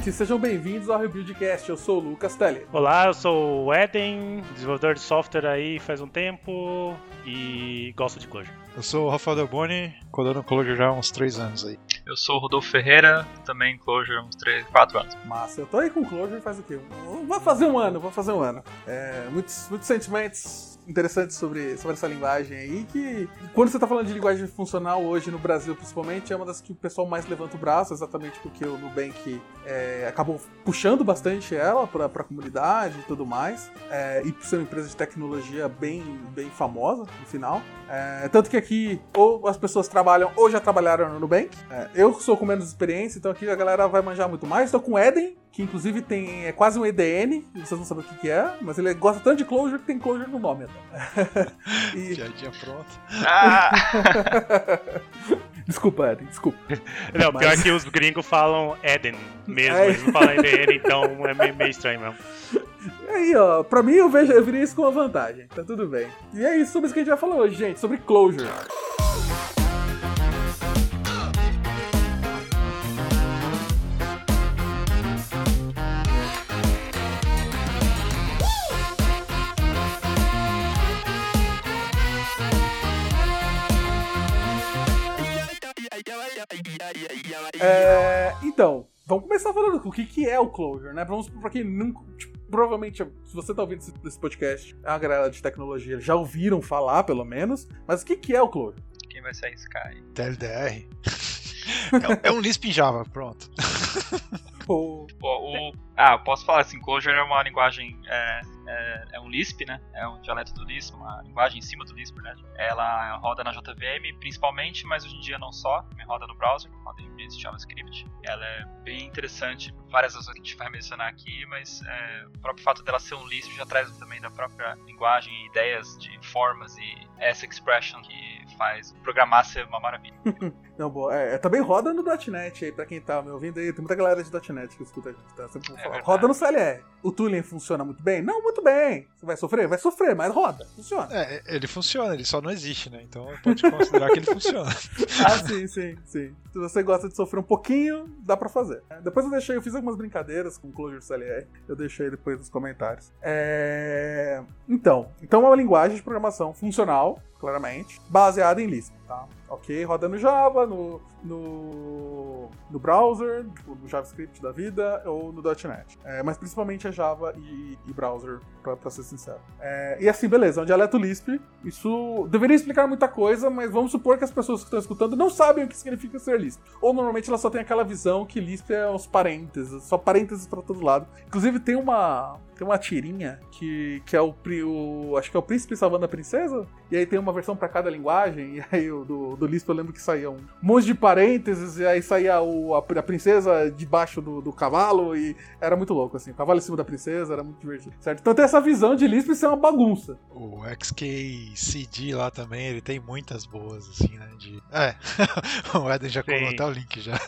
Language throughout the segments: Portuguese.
ouvintes, sejam bem-vindos ao Rebuildcast. Eu sou o Lucas Telly. Olá, eu sou o Eden, desenvolvedor de software aí faz um tempo e gosto de Clojure. Eu sou o Rafael Delboni, codando Clojure já há uns 3 anos aí. Eu sou o Rodolfo Ferreira, também Clojure há uns 3, 4 anos. Massa, eu tô aí com Clojure faz o quê? Vai fazer um ano, vou fazer um ano. É, muitos, muitos sentimentos interessantes sobre, sobre essa linguagem aí, que quando você está falando de linguagem funcional hoje no Brasil, principalmente, é uma das que o pessoal mais levanta o braço, exatamente porque o Nubank é, acabou puxando bastante ela para a comunidade e tudo mais, é, e por ser uma empresa de tecnologia bem, bem famosa no final. É, tanto que aqui, ou as pessoas trabalham ou já trabalharam no Nubank. É, eu sou com menos experiência, então aqui a galera vai manjar muito mais. Estou com o Eden, que inclusive tem é quase um EDN, vocês não sabem o que, que é, mas ele gosta tanto de Clojure que tem Clojure no nome. e... Piadinha pronta. Ah! desculpa, Eden, desculpa. Não, mas... pior que os gringos falam Eden mesmo, é. eles não falam EDN, então é meio, meio estranho mesmo. E aí, ó, pra mim eu vejo, eu virei isso com uma vantagem, tá tudo bem. E é isso sobre isso que a gente vai falar hoje, gente, sobre Clojure. É, então, vamos começar falando o que, que é o Clojure, né? Vamos pra quem nunca. Tipo, provavelmente, se você tá ouvindo esse, podcast, a galera de tecnologia já ouviram falar, pelo menos. Mas o que, que é o Clojure? Quem vai sair Sky? TLDR. é, é um Lisp em Java, pronto. o... o, ah, posso falar assim, Clojure é uma linguagem, é, é, é, um Lisp, né? É um dialeto do Lisp, uma linguagem em cima do Lisp, né? Ela roda na JVM principalmente, mas hoje em dia não só, também roda no browser, roda em JavaScript. Ela é bem interessante, várias razões que a gente vai mencionar aqui, mas é, o próprio fato dela ser um Lisp já traz também da própria linguagem ideias de formas e essa expression que faz programar ser uma maravilha. não, boa. É, também roda no .NET aí, pra quem tá me ouvindo aí, tem muita galera de .NET que escuta a gente, tá? Sempre é roda no CLR. O tooling funciona muito bem? Não, muito bem. Você vai sofrer? Vai sofrer, mas roda. Funciona. É, ele funciona, ele só não existe, né? Então pode considerar que ele funciona. ah, sim, sim, sim. Se você gosta de sofrer um pouquinho, dá pra fazer. Depois eu deixei, eu fiz algumas brincadeiras com o Clojure CLR. Eu deixei depois nos comentários. É... Então, então é uma linguagem de programação funcional, claramente, baseada em Lisp, tá? Ok, roda no Java, no, no, no browser, tipo, no JavaScript da vida ou no .NET. É, mas principalmente é Java e, e browser, pra, ser sincero. É, e assim, beleza, é um dialeto Lisp. Isso deveria explicar muita coisa, mas vamos supor que as pessoas que estão escutando não sabem o que significa ser Lisp. Ou normalmente elas só têm aquela visão que Lisp é uns parênteses, só parênteses para todo lado. Inclusive tem uma, tem uma tirinha que, que é o, o, Acho que é o príncipe salvando a princesa. E aí tem uma versão para cada linguagem. E aí o do, do Lisp eu lembro que saía um monte de parênteses. E aí saía o, a, a princesa debaixo do, do, cavalo. E era muito louco, assim. O cavalo em cima da princesa, era muito divertido. Certo? Então tem essa visão de Lisp ser uma bagunça. O XKCD lá também, ele tem muitas boas, assim, né? De... É, o Eden já colocou até o link já.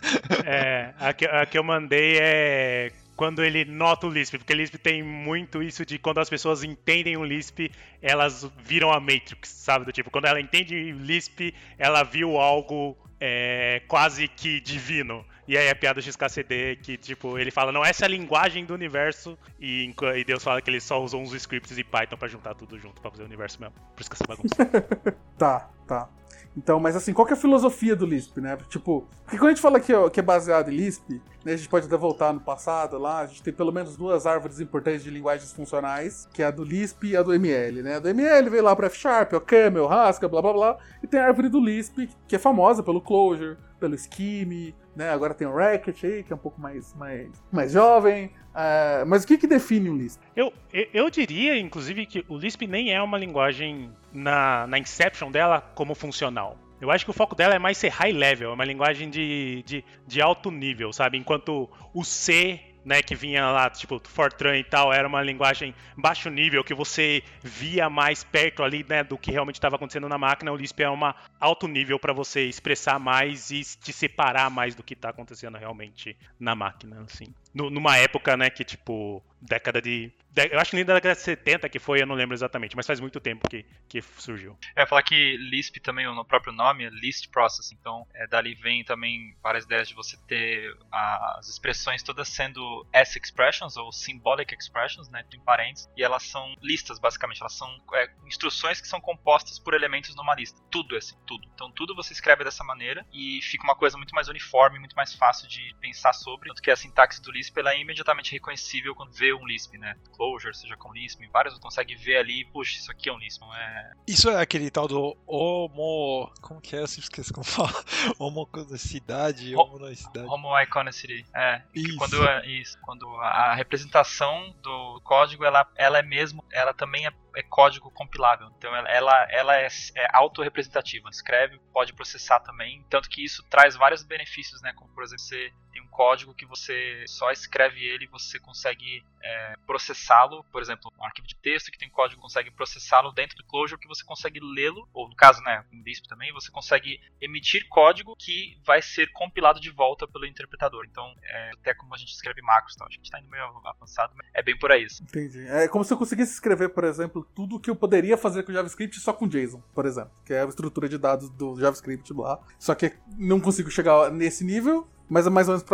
É, a que, a que eu mandei é quando ele nota o Lisp, porque Lisp tem muito isso de quando as pessoas entendem o Lisp, elas viram a Matrix, sabe? Do tipo, quando ela entende Lisp, ela viu algo é, quase que divino. E aí a piada do XKCD que, tipo, ele fala, não, essa é a linguagem do universo, e, e Deus fala que ele só usou uns scripts e Python para juntar tudo junto, pra fazer o universo mesmo. Por isso que essa bagunça. tá, tá. Então, mas assim, qual que é a filosofia do Lisp, né? Tipo, porque quando a gente fala que, que é baseado em Lisp, né, a gente pode até voltar no passado lá, a gente tem pelo menos duas árvores importantes de linguagens funcionais, que é a do Lisp e a do ML, né? A do ML veio lá para F Sharp, o Camel, Haskell, blá blá blá, e tem a árvore do Lisp, que é famosa pelo Clojure, pelo Scheme, né? Agora tem o Racket aí, que é um pouco mais, mais, mais jovem. Uh, mas o que, que define o Lisp? Eu, eu diria, inclusive, que o Lisp nem é uma linguagem na, na inception dela como funcional. Eu acho que o foco dela é mais ser high level, é uma linguagem de, de, de alto nível, sabe? Enquanto o C né, que vinha lá, tipo, Fortran e tal, era uma linguagem baixo nível, que você via mais perto ali, né, do que realmente estava acontecendo na máquina. O Lisp é uma alto nível para você expressar mais e te separar mais do que está acontecendo realmente na máquina, assim. Numa época, né, que, tipo, década de eu acho que nem da década de 70 que foi, eu não lembro exatamente, mas faz muito tempo que, que surgiu. É, falar que Lisp também, no próprio nome, é List Processing. Então, é, dali vem também várias ideias de você ter as expressões todas sendo S-expressions, ou symbolic expressions, né, em parênteses, e elas são listas, basicamente. Elas são é, instruções que são compostas por elementos numa lista. Tudo, assim, tudo. Então, tudo você escreve dessa maneira e fica uma coisa muito mais uniforme, muito mais fácil de pensar sobre. Tanto que a sintaxe do Lisp ela é imediatamente reconhecível quando vê um Lisp, né? Clojure, seja com Lisp, vários consegue ver ali, puxa, isso aqui é um Lisp, não é... Isso é aquele tal do homo... como que é? Eu sempre esqueço como fala. Homoconicidade, homonoicidade. Homoiconicity, é. Isso. Quando, é, isso, quando a representação do código, ela, ela é mesmo, ela também é é código compilável. Então ela, ela, é, é autorrepresentativa. Escreve, pode processar também. Tanto que isso traz vários benefícios, né? Como por exemplo, você tem um código que você só escreve ele e você consegue é, processá-lo. Por exemplo, um arquivo de texto que tem código consegue processá-lo dentro do Clojure que você consegue lê-lo, ou no caso, né, em Lisp também, você consegue emitir código que vai ser compilado de volta pelo interpretador. Então, é, até como a gente escreve macros, então, a gente está indo meio avançado, mas é bem por aí. Entendi. É como se eu conseguisse escrever, por exemplo, tudo que eu poderia fazer com JavaScript só com JSON, por exemplo, que é a estrutura de dados do JavaScript lá. Só que não consigo chegar nesse nível, mas é mais ou menos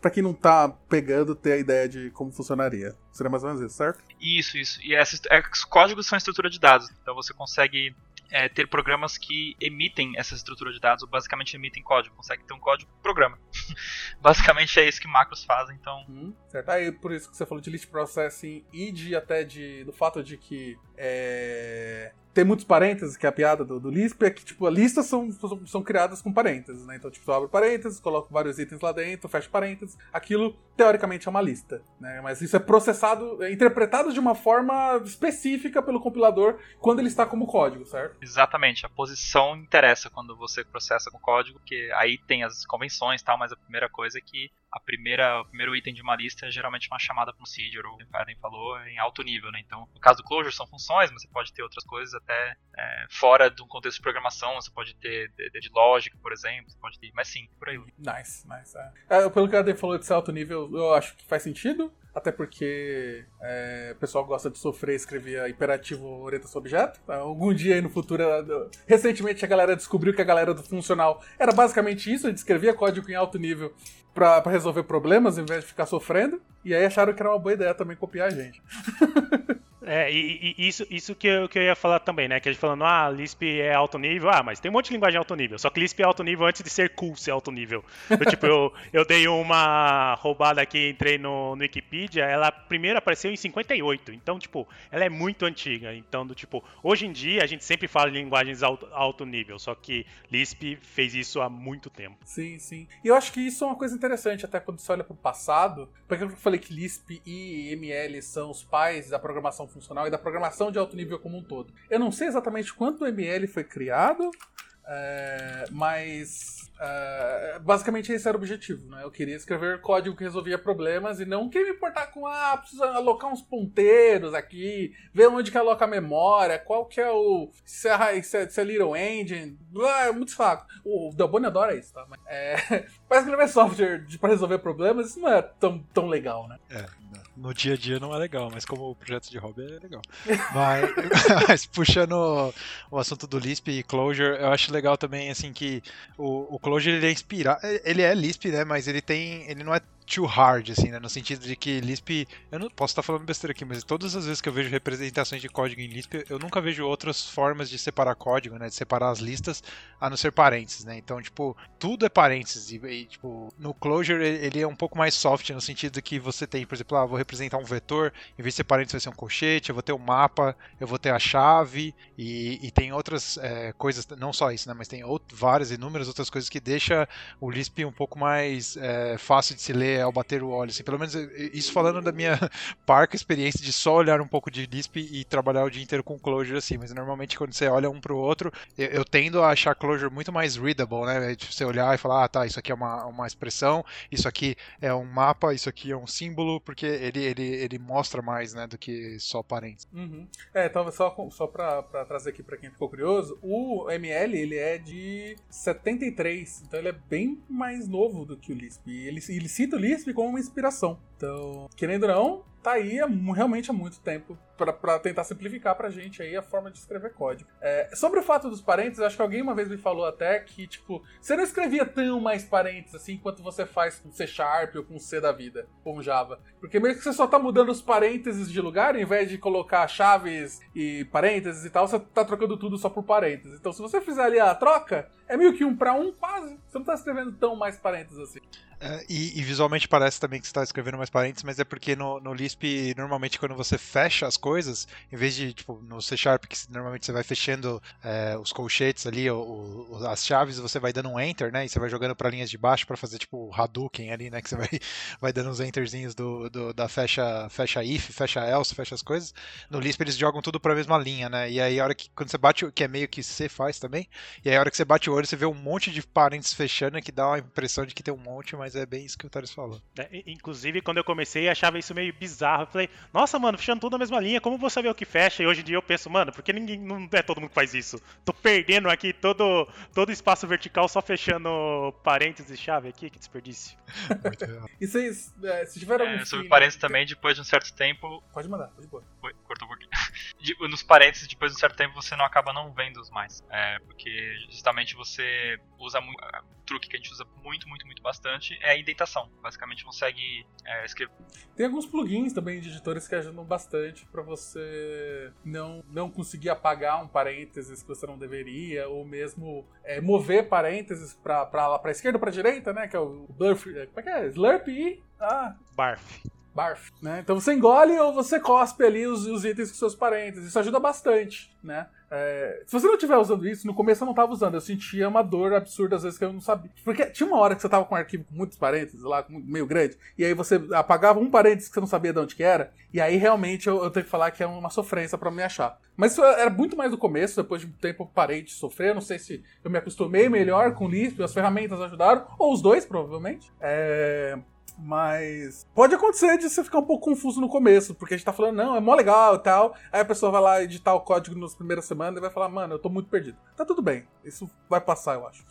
pra quem não tá pegando ter a ideia de como funcionaria. Seria mais ou menos isso, certo? Isso, isso. E esses, é, os códigos são estrutura de dados. Então você consegue é, ter programas que emitem essa estrutura de dados, ou basicamente emitem código. Consegue ter um código programa. basicamente é isso que macros fazem, então. Hum, certo. Aí por isso que você falou de list processing e de até de do fato de que é, tem muitos parênteses, que é a piada do, do Lisp, é que, tipo, listas são, são, são, criadas com parênteses, né? Então, tipo, tu abre parênteses, coloca vários itens lá dentro, fecha parênteses. Aquilo, teoricamente, é uma lista, né? Mas isso é processado, é interpretado de uma forma específica pelo compilador quando ele está como código, certo? Exatamente. A posição interessa quando você processa com código, porque aí tem as convenções e tal, mas a primeira coisa é que a primeira, o primeiro item de uma lista é geralmente uma chamada procedure, ou o Eden falou, em alto nível, né? Então, no caso do Clojure são funções, mas você pode ter outras coisas até é, fora de um contexto de programação, você pode ter de, de, lógica, por exemplo, você pode ter, mas sim, por aí. Nice, nice. É. É, pelo que o Eden falou de ser alto nível, eu acho que faz sentido. Até porque é, o pessoal gosta de sofrer escrever imperativo orientação objeto. Algum dia aí no futuro. Recentemente a galera descobriu que a galera do funcional era basicamente isso, a gente escrevia código em alto nível para resolver problemas em vez de ficar sofrendo. E aí acharam que era uma boa ideia também copiar a gente. É, e, e, isso, isso que, eu, que eu ia falar também, né? Que a gente falando, ah, Lisp é alto nível. Ah, mas tem um monte de linguagem alto nível. Só que Lisp é alto nível antes de ser cool ser alto nível. Eu, tipo, eu, eu dei uma roubada aqui, entrei no, no Wikipedia, ela primeiro apareceu em 58. Então, tipo, ela é muito antiga. Então, do tipo, hoje em dia a gente sempre fala em linguagens alto, alto nível, só que Lisp fez isso há muito tempo. Sim, sim. E eu acho que isso é uma coisa interessante, até quando você olha para o passado, porque eu falei que Lisp e ML são os pais da programação funcional e da programação de alto nível como um todo. Eu não sei exatamente quanto ML foi criado, é, mas é, basicamente esse era o objetivo, né? Eu queria escrever código que resolvia problemas e não queria me importar com ah, precisa alocar uns ponteiros aqui, ver onde que aloca a memória, qual que é o se é, se é, se é Little Engine, ah, é muito fraco. O Delboni adora isso, tá? Mas, é, escrever software para resolver problemas, isso não é tão, tão legal, né? É, no dia a dia não é legal, mas como projeto de hobby é legal. mas, mas, puxando o assunto do Lisp e Clojure, eu acho legal também assim que o, o Clojure ele é inspirado, ele é Lisp, né, mas ele tem, ele não é too hard, assim, né? No sentido de que Lisp. Eu não posso estar falando besteira aqui, mas todas as vezes que eu vejo representações de código em Lisp, eu nunca vejo outras formas de separar código, né? De separar as listas, a não ser parênteses, né? Então, tipo, tudo é parênteses. E, e tipo, no Clojure ele é um pouco mais soft, no sentido de que você tem, por exemplo, ah, vou representar um vetor, em vez de ser parênteses vai ser um colchete, eu vou ter um mapa, eu vou ter a chave, e, e tem outras é, coisas, não só isso, né? Mas tem outro, várias, inúmeras outras coisas que deixa o Lisp um pouco mais é, fácil de se ler ao bater o óleo. Assim, pelo menos isso falando da minha parca experiência de só olhar um pouco de Lisp e trabalhar o dia inteiro com Clojure assim. Mas normalmente quando você olha um pro outro, eu, eu tendo a achar Clojure muito mais readable, né? De você olhar e falar, ah, tá, isso aqui é uma, uma expressão, isso aqui é um mapa, isso aqui é um símbolo, porque ele, ele, ele mostra mais, né, do que só parênteses. Uhum. É, então só, só pra trazer aqui pra quem ficou curioso, o ML ele é de 73, então ele é bem mais novo do que o Lisp. Ele, ele cita o Lisp como uma inspiração. Então, querendo ou não, tá aí há, realmente há muito tempo para tentar simplificar pra gente aí a forma de escrever código. É, sobre o fato dos parênteses, acho que alguém uma vez me falou até que, tipo, você não escrevia tão mais parênteses assim quanto você faz com C Sharp ou com C da vida, com Java. Porque mesmo que você só tá mudando os parênteses de lugar, ao invés de colocar chaves e parênteses e tal, você tá trocando tudo só por parênteses. Então se você fizer ali a troca, é meio que um para um quase. Você não tá escrevendo tão mais parênteses assim. É, e, e, visualmente parece também que você está escrevendo mais parênteses, mas é porque no, no Lisp, normalmente quando você fecha as coisas, em vez de, tipo, no C Sharp, que normalmente você vai fechando é, os colchetes ali, o, o, as chaves, você vai dando um enter, né? E você vai jogando para linhas de baixo para fazer, tipo, Hadouken ali, né? Que você vai, vai dando uns enterzinhos do, do, da fecha, fecha if, fecha else, fecha as coisas. No Lisp eles jogam tudo para a mesma linha, né? E aí a hora que, quando você bate, que é meio que C faz também, e aí a hora que você bate o olho, você vê um monte de parênteses fechando, que dá uma impressão de que tem um monte, mas mas é bem isso que o Thales falou. É, inclusive, quando eu comecei, achava isso meio bizarro. Eu falei, nossa, mano, fechando tudo na mesma linha, como vou saber o que fecha? E hoje em dia eu penso, mano, porque ninguém não é todo mundo que faz isso. Tô perdendo aqui todo todo espaço vertical só fechando parênteses e chave aqui, que desperdício. e vocês, é, se tiveram é, Sobre parênteses também, depois de um certo tempo. Pode mandar, pode pôr. Cortou um pouquinho. Nos parênteses, depois de um certo tempo, você não acaba não vendo os mais. É, porque justamente você usa muito. Um truque que a gente usa muito, muito, muito bastante é a indentação. Basicamente consegue é, escrever. Tem alguns plugins também de editores que ajudam bastante para você não, não conseguir apagar um parênteses que você não deveria, ou mesmo é, mover parênteses para esquerda ou para direita, né? Que é o Blurf. É, como é que é? Slurp e. Ah. Barf. Barf, né? Então você engole ou você cospe ali os, os itens com seus parênteses. Isso ajuda bastante, né? É, se você não estiver usando isso, no começo eu não estava usando, eu sentia uma dor absurda às vezes que eu não sabia. Porque tinha uma hora que você estava com um arquivo com muitos parênteses lá, meio grande, e aí você apagava um parênteses que você não sabia de onde que era, e aí realmente eu, eu tenho que falar que é uma sofrência para me achar. Mas isso era muito mais no começo, depois de um tempo eu parei de sofrer, não sei se eu me acostumei melhor com o Lisp, as ferramentas ajudaram, ou os dois provavelmente. É, mas pode acontecer de você ficar um pouco confuso no começo, porque a gente tá falando, não, é mó legal e tal. Aí a pessoa vai lá editar o código nas primeiras semanas e vai falar, mano, eu tô muito perdido. Tá tudo bem, isso vai passar, eu acho.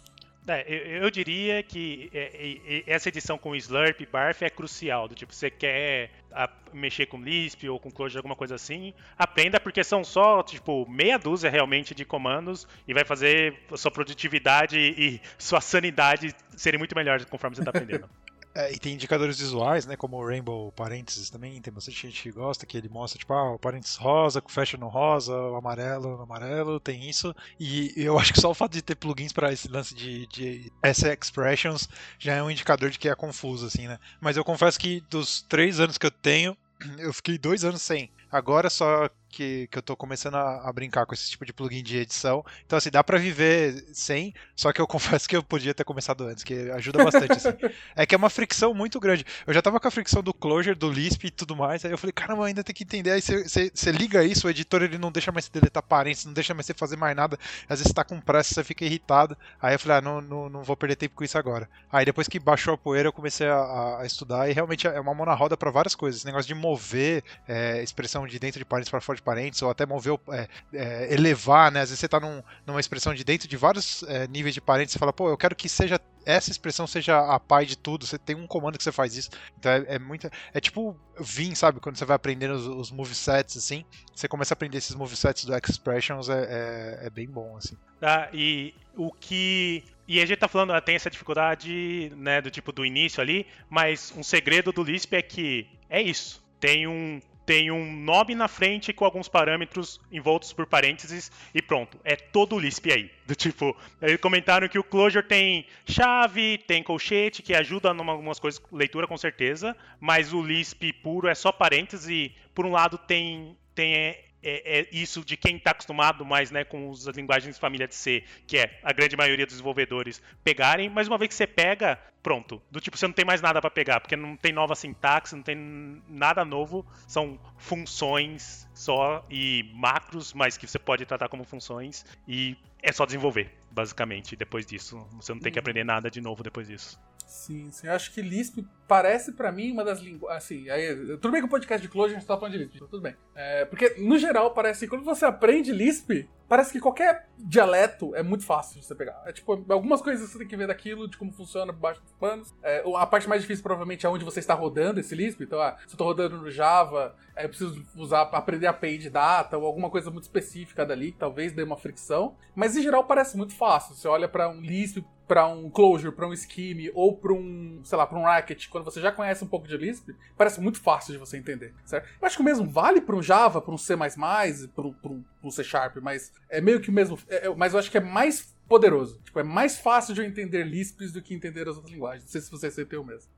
É, eu, eu, diria que é, é, essa edição com Slurp e Barf é crucial. Do tipo, você quer a, mexer com Lisp ou com Clojure, alguma coisa assim, aprenda, porque são só, tipo, meia dúzia realmente de comandos e vai fazer sua produtividade e sua sanidade serem muito melhores conforme você está aprendendo. É, e tem indicadores visuais, né? Como o Rainbow Parênteses também, tem bastante gente que gosta, que ele mostra, tipo, ah, o parênteses rosa, fecha no rosa, o amarelo no amarelo, tem isso. E eu acho que só o fato de ter plugins para esse lance de, de essa expressions já é um indicador de que é confuso, assim, né? Mas eu confesso que dos três anos que eu tenho, eu fiquei dois anos sem. Agora só que, que eu tô começando a, a, brincar com esse tipo de plugin de edição. Então, assim, dá para viver sem, só que eu confesso que eu podia ter começado antes, que ajuda bastante, assim. É que é uma fricção muito grande. Eu já tava com a fricção do Clojure, do Lisp e tudo mais, aí eu falei, caramba, ainda tem que entender. Aí você liga isso, o editor ele não deixa mais você deletar parênteses, não deixa mais você fazer mais nada. Às vezes você tá com pressa, você fica irritado. Aí eu falei, ah, não, não, não vou perder tempo com isso agora. Aí depois que baixou a poeira, eu comecei a, a estudar e realmente é uma mão na roda para várias coisas. Esse negócio de mover é, expressão de dentro de parênteses para fora de parênteses, ou até mover, é, é, elevar, né? Às vezes você está num, numa expressão de dentro de vários é, níveis de parênteses e fala, pô, eu quero que seja essa expressão seja a pai de tudo. Você tem um comando que você faz isso. Então é, é muito. É tipo Vim, sabe? Quando você vai aprendendo os, os movesets, assim. Você começa a aprender esses movesets do Expressions, é, é, é bem bom, assim. Ah, e o que e a gente tá falando, tem essa dificuldade, né, do tipo do início ali, mas um segredo do Lisp é que é isso. Tem um tem um nome na frente com alguns parâmetros envoltos por parênteses e pronto. É todo o Lisp aí. Do tipo, eles comentaram que o Clojure tem chave, tem colchete, que ajuda em algumas coisas, leitura com certeza, mas o Lisp puro é só parênteses e, por um lado, tem, tem é, é, isso de quem está acostumado mais né, com as linguagens de família de C, que é a grande maioria dos desenvolvedores pegarem, mas uma vez que você pega, pronto. Do tipo, você não tem mais nada para pegar, porque não tem nova sintaxe, não tem nada novo, são funções só e macros, mas que você pode tratar como funções e é só desenvolver, basicamente, depois disso. Você não tem que uhum. aprender nada de novo depois disso. Sim, sim. Eu acho que Lisp parece para mim uma das linguagens. Assim, aí, bem que o podcast de Clojure a gente tá falando de Lisp, tudo bem. É, porque, no geral, parece que quando você aprende Lisp, parece que qualquer dialeto é muito fácil de você pegar. É tipo, algumas coisas você tem que ver daquilo, de como funciona por baixo dos panos. É, a parte mais difícil provavelmente é onde você está rodando esse Lisp. Então, ah, se eu tô rodando no Java, aí eu preciso usar, aprender a page data ou alguma coisa muito específica dali, que talvez dê uma fricção. Mas em geral parece muito fácil. Você olha para um Lisp, para um Clojure, para um Scheme ou para um, sei lá, para um Racket, quando você já conhece um pouco de Lisp, parece muito fácil de você entender, certo? Eu acho que o mesmo vale para um Java, para um C++, para um, um C Sharp, mas é meio que o mesmo, é, é, mas eu acho que é mais poderoso. Tipo, é mais fácil de eu entender Lisps do que entender as outras linguagens. Não sei se você sentem o mesmo.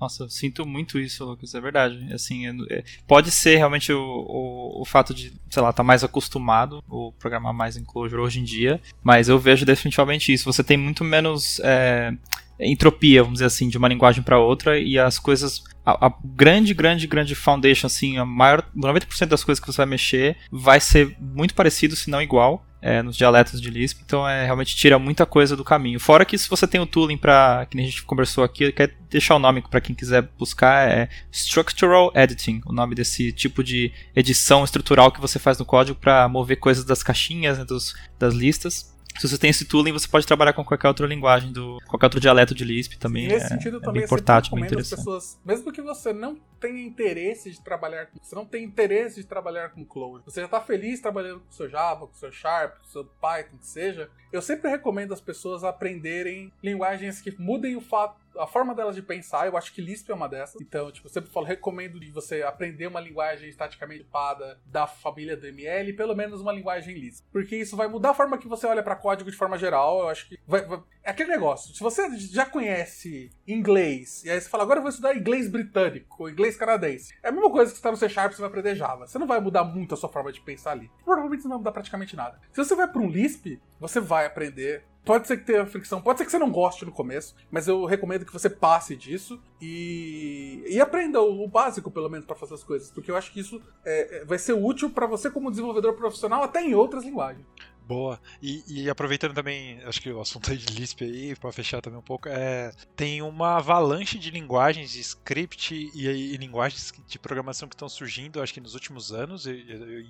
Nossa, eu sinto muito isso, Lucas, é verdade. Assim, é, pode ser realmente o, o, o, fato de, sei lá, estar tá mais acostumado ou programar mais em Clojure hoje em dia, mas eu vejo definitivamente isso. Você tem muito menos é, entropia, vamos dizer assim, de uma linguagem para outra e as coisas a, a, grande, grande, grande foundation, assim, a maior 90% das coisas que você vai mexer vai ser muito parecido, se não igual é, nos dialetos de Lisp, então é, realmente tira muita coisa do caminho. Fora que se você tem o tooling para, que a gente conversou aqui, quer deixar o nome para quem quiser buscar, é Structural Editing, o nome desse tipo de edição estrutural que você faz no código para mover coisas das caixinhas, né, dos, das listas. Se você tem esse tooling, você pode trabalhar com qualquer outra linguagem, do, qualquer outro dialeto de Lisp também. nesse é, sentido, é também bem portátil, bem interessante. Pessoas, mesmo que você não tenha interesse de trabalhar com. Você não tem interesse de trabalhar com Clojure. Você já está feliz trabalhando com o seu Java, com o seu Sharp, com o seu Python, que seja. Eu sempre recomendo as pessoas aprenderem linguagens que mudem o fato a forma delas de pensar, eu acho que Lisp é uma dessas. Então, tipo, eu sempre falo, recomendo de você aprender uma linguagem estaticamente tipada da família do ML, pelo menos uma linguagem Lisp. Porque isso vai mudar a forma que você olha para código de forma geral. Eu acho que vai, vai... é aquele negócio. Se você já conhece inglês, e aí você fala, agora eu vou estudar inglês britânico, inglês canadense. É a mesma coisa que você está no C Sharp, você vai aprender Java. Você não vai mudar muito a sua forma de pensar ali. Provavelmente não vai mudar praticamente nada. Se você vai para um Lisp, você vai aprender Pode ser que tenha fricção, pode ser que você não goste no começo, mas eu recomendo que você passe disso e, e aprenda o, básico, pelo menos, para fazer as coisas, porque eu acho que isso é, é vai ser útil para você como desenvolvedor profissional até em outras linguagens. Boa. E, e, aproveitando também, acho que o assunto de Lisp aí, para fechar também um pouco, é, tem uma avalanche de linguagens de script e, e linguagens de programação que estão surgindo, acho que nos últimos anos, e,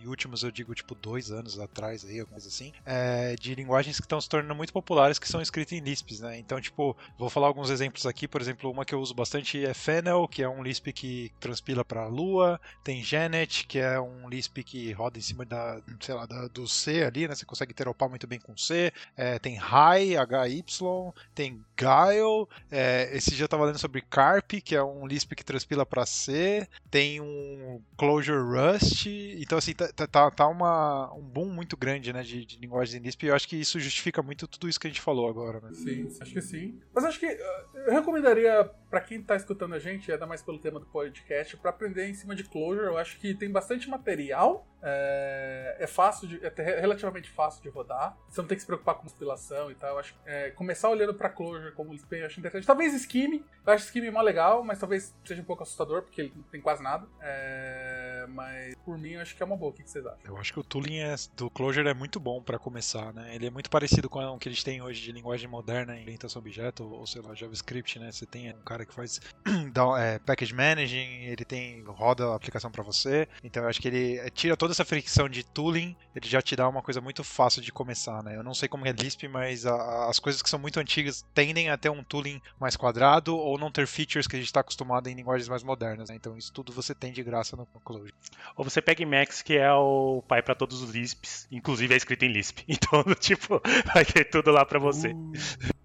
e, últimos eu digo tipo dois anos atrás aí, alguma coisa assim, é, de linguagens que estão se tornando muito populares que são escritas em Lisps, né? Então, tipo, vou falar alguns exemplos aqui, por exemplo, uma que eu uso bastante é Fennel, que é um Lisp que transpila para Lua, tem Genet, que é um Lisp que roda em cima da, sei lá, da, do C ali, né? Você consegue consegue teropar muito bem com C. É, tem High, HY, tem Guile. É, esse dia eu tava lendo sobre Carp, que é um Lisp que transpila para C. Tem um Clojure Rust. Então, assim, tá, tá, tá uma, um boom muito grande né, de, de linguagens em Lisp. E eu acho que isso justifica muito tudo isso que a gente falou agora. Né? Sim, acho que sim. Mas acho que uh, eu recomendaria para quem tá escutando a gente, ainda mais pelo tema do podcast, para aprender em cima de Clojure. Eu acho que tem bastante material. É, é fácil, de, é relativamente fácil de rodar. Você não tem que se preocupar com compilação e tal. Eu acho é, começar olhando para Clojure como Lisp eu acho interessante. Talvez Scheme, eu acho Scheme mó legal, mas talvez seja um pouco assustador porque ele não tem quase nada. É, mas por mim eu acho que é uma boa. O que vocês acham? Eu acho que o tooling é, do Clojure é muito bom para começar, né? Ele é muito parecido com o que eles têm hoje de linguagem moderna em orientação objeto ou sei lá JavaScript, né? Você tem um cara que faz é, package managing, ele tem roda a aplicação para você. Então eu acho que ele tira toda essa fricção de tooling, ele já te dá uma coisa muito fácil de começar, né? Eu não sei como é Lisp, mas a, as coisas que são muito antigas tendem a ter um tooling mais quadrado ou não ter features que a gente está acostumado em linguagens mais modernas, né? Então isso tudo você tem de graça no, no Clojure. Ou você pega Emacs, que é o pai para todos os Lisps, inclusive é escrito em Lisp. Então, tipo, vai ter tudo lá para você. Uh.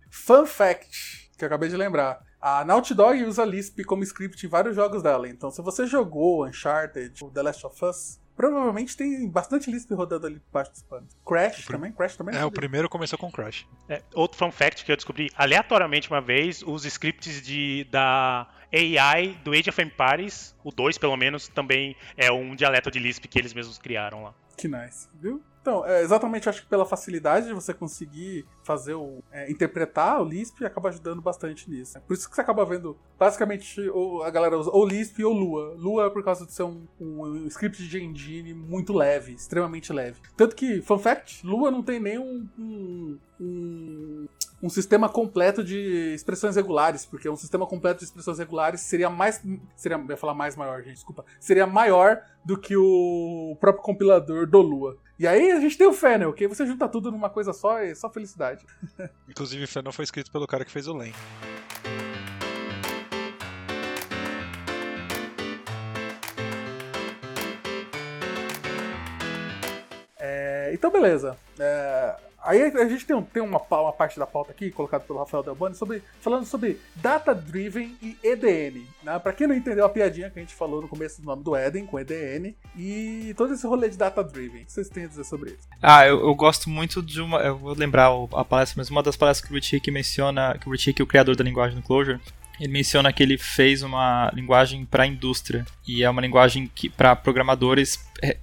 Fun fact, que eu acabei de lembrar. A Naughty Dog usa Lisp como script em vários jogos dela. Então, se você jogou Uncharted, The Last of Us, Provavelmente tem bastante Lisp rodando ali debaixo dos panos. Crash também? Crash também? É, o primeiro começou com Crash. É, outro fun fact que eu descobri aleatoriamente uma vez, os scripts de, da AI do Age of Empires, o 2 pelo menos, também é um dialeto de Lisp que eles mesmos criaram lá. Que nice, viu? Então, é, exatamente, acho que pela facilidade de você conseguir fazer o. É, interpretar o Lisp acaba ajudando bastante nisso. Por isso que você acaba vendo, basicamente, ou, a galera usa ou Lisp ou Lua. Lua é por causa de ser um, um, um script de engine muito leve, extremamente leve. Tanto que, fun fact, Lua não tem nem um, um, um sistema completo de expressões regulares, porque um sistema completo de expressões regulares seria mais. Seria, eu ia falar mais maior, gente, desculpa. Seria maior do que o próprio compilador do Lua. E aí a gente tem o Fennel, que você junta tudo numa coisa só e só felicidade. Inclusive, o Fennel foi escrito pelo cara que fez o Len. É, então, beleza. É, aí a gente tem, um, tem uma, uma, parte da pauta aqui, colocada pelo Rafael Delboni, sobre, falando sobre Data Driven e EDN. Né? Pra quem não entendeu a piadinha que a gente falou no começo do nome do Eden, com EDN, e todo esse rolê de Data Driven. O que vocês têm a dizer sobre isso? Ah, eu, eu gosto muito de uma. Eu vou lembrar a palestra, mas uma das palestras que o Rich menciona, que o Rich Hick, o criador da linguagem do Clojure, ele menciona que ele fez uma linguagem para a indústria e é uma linguagem que para programadores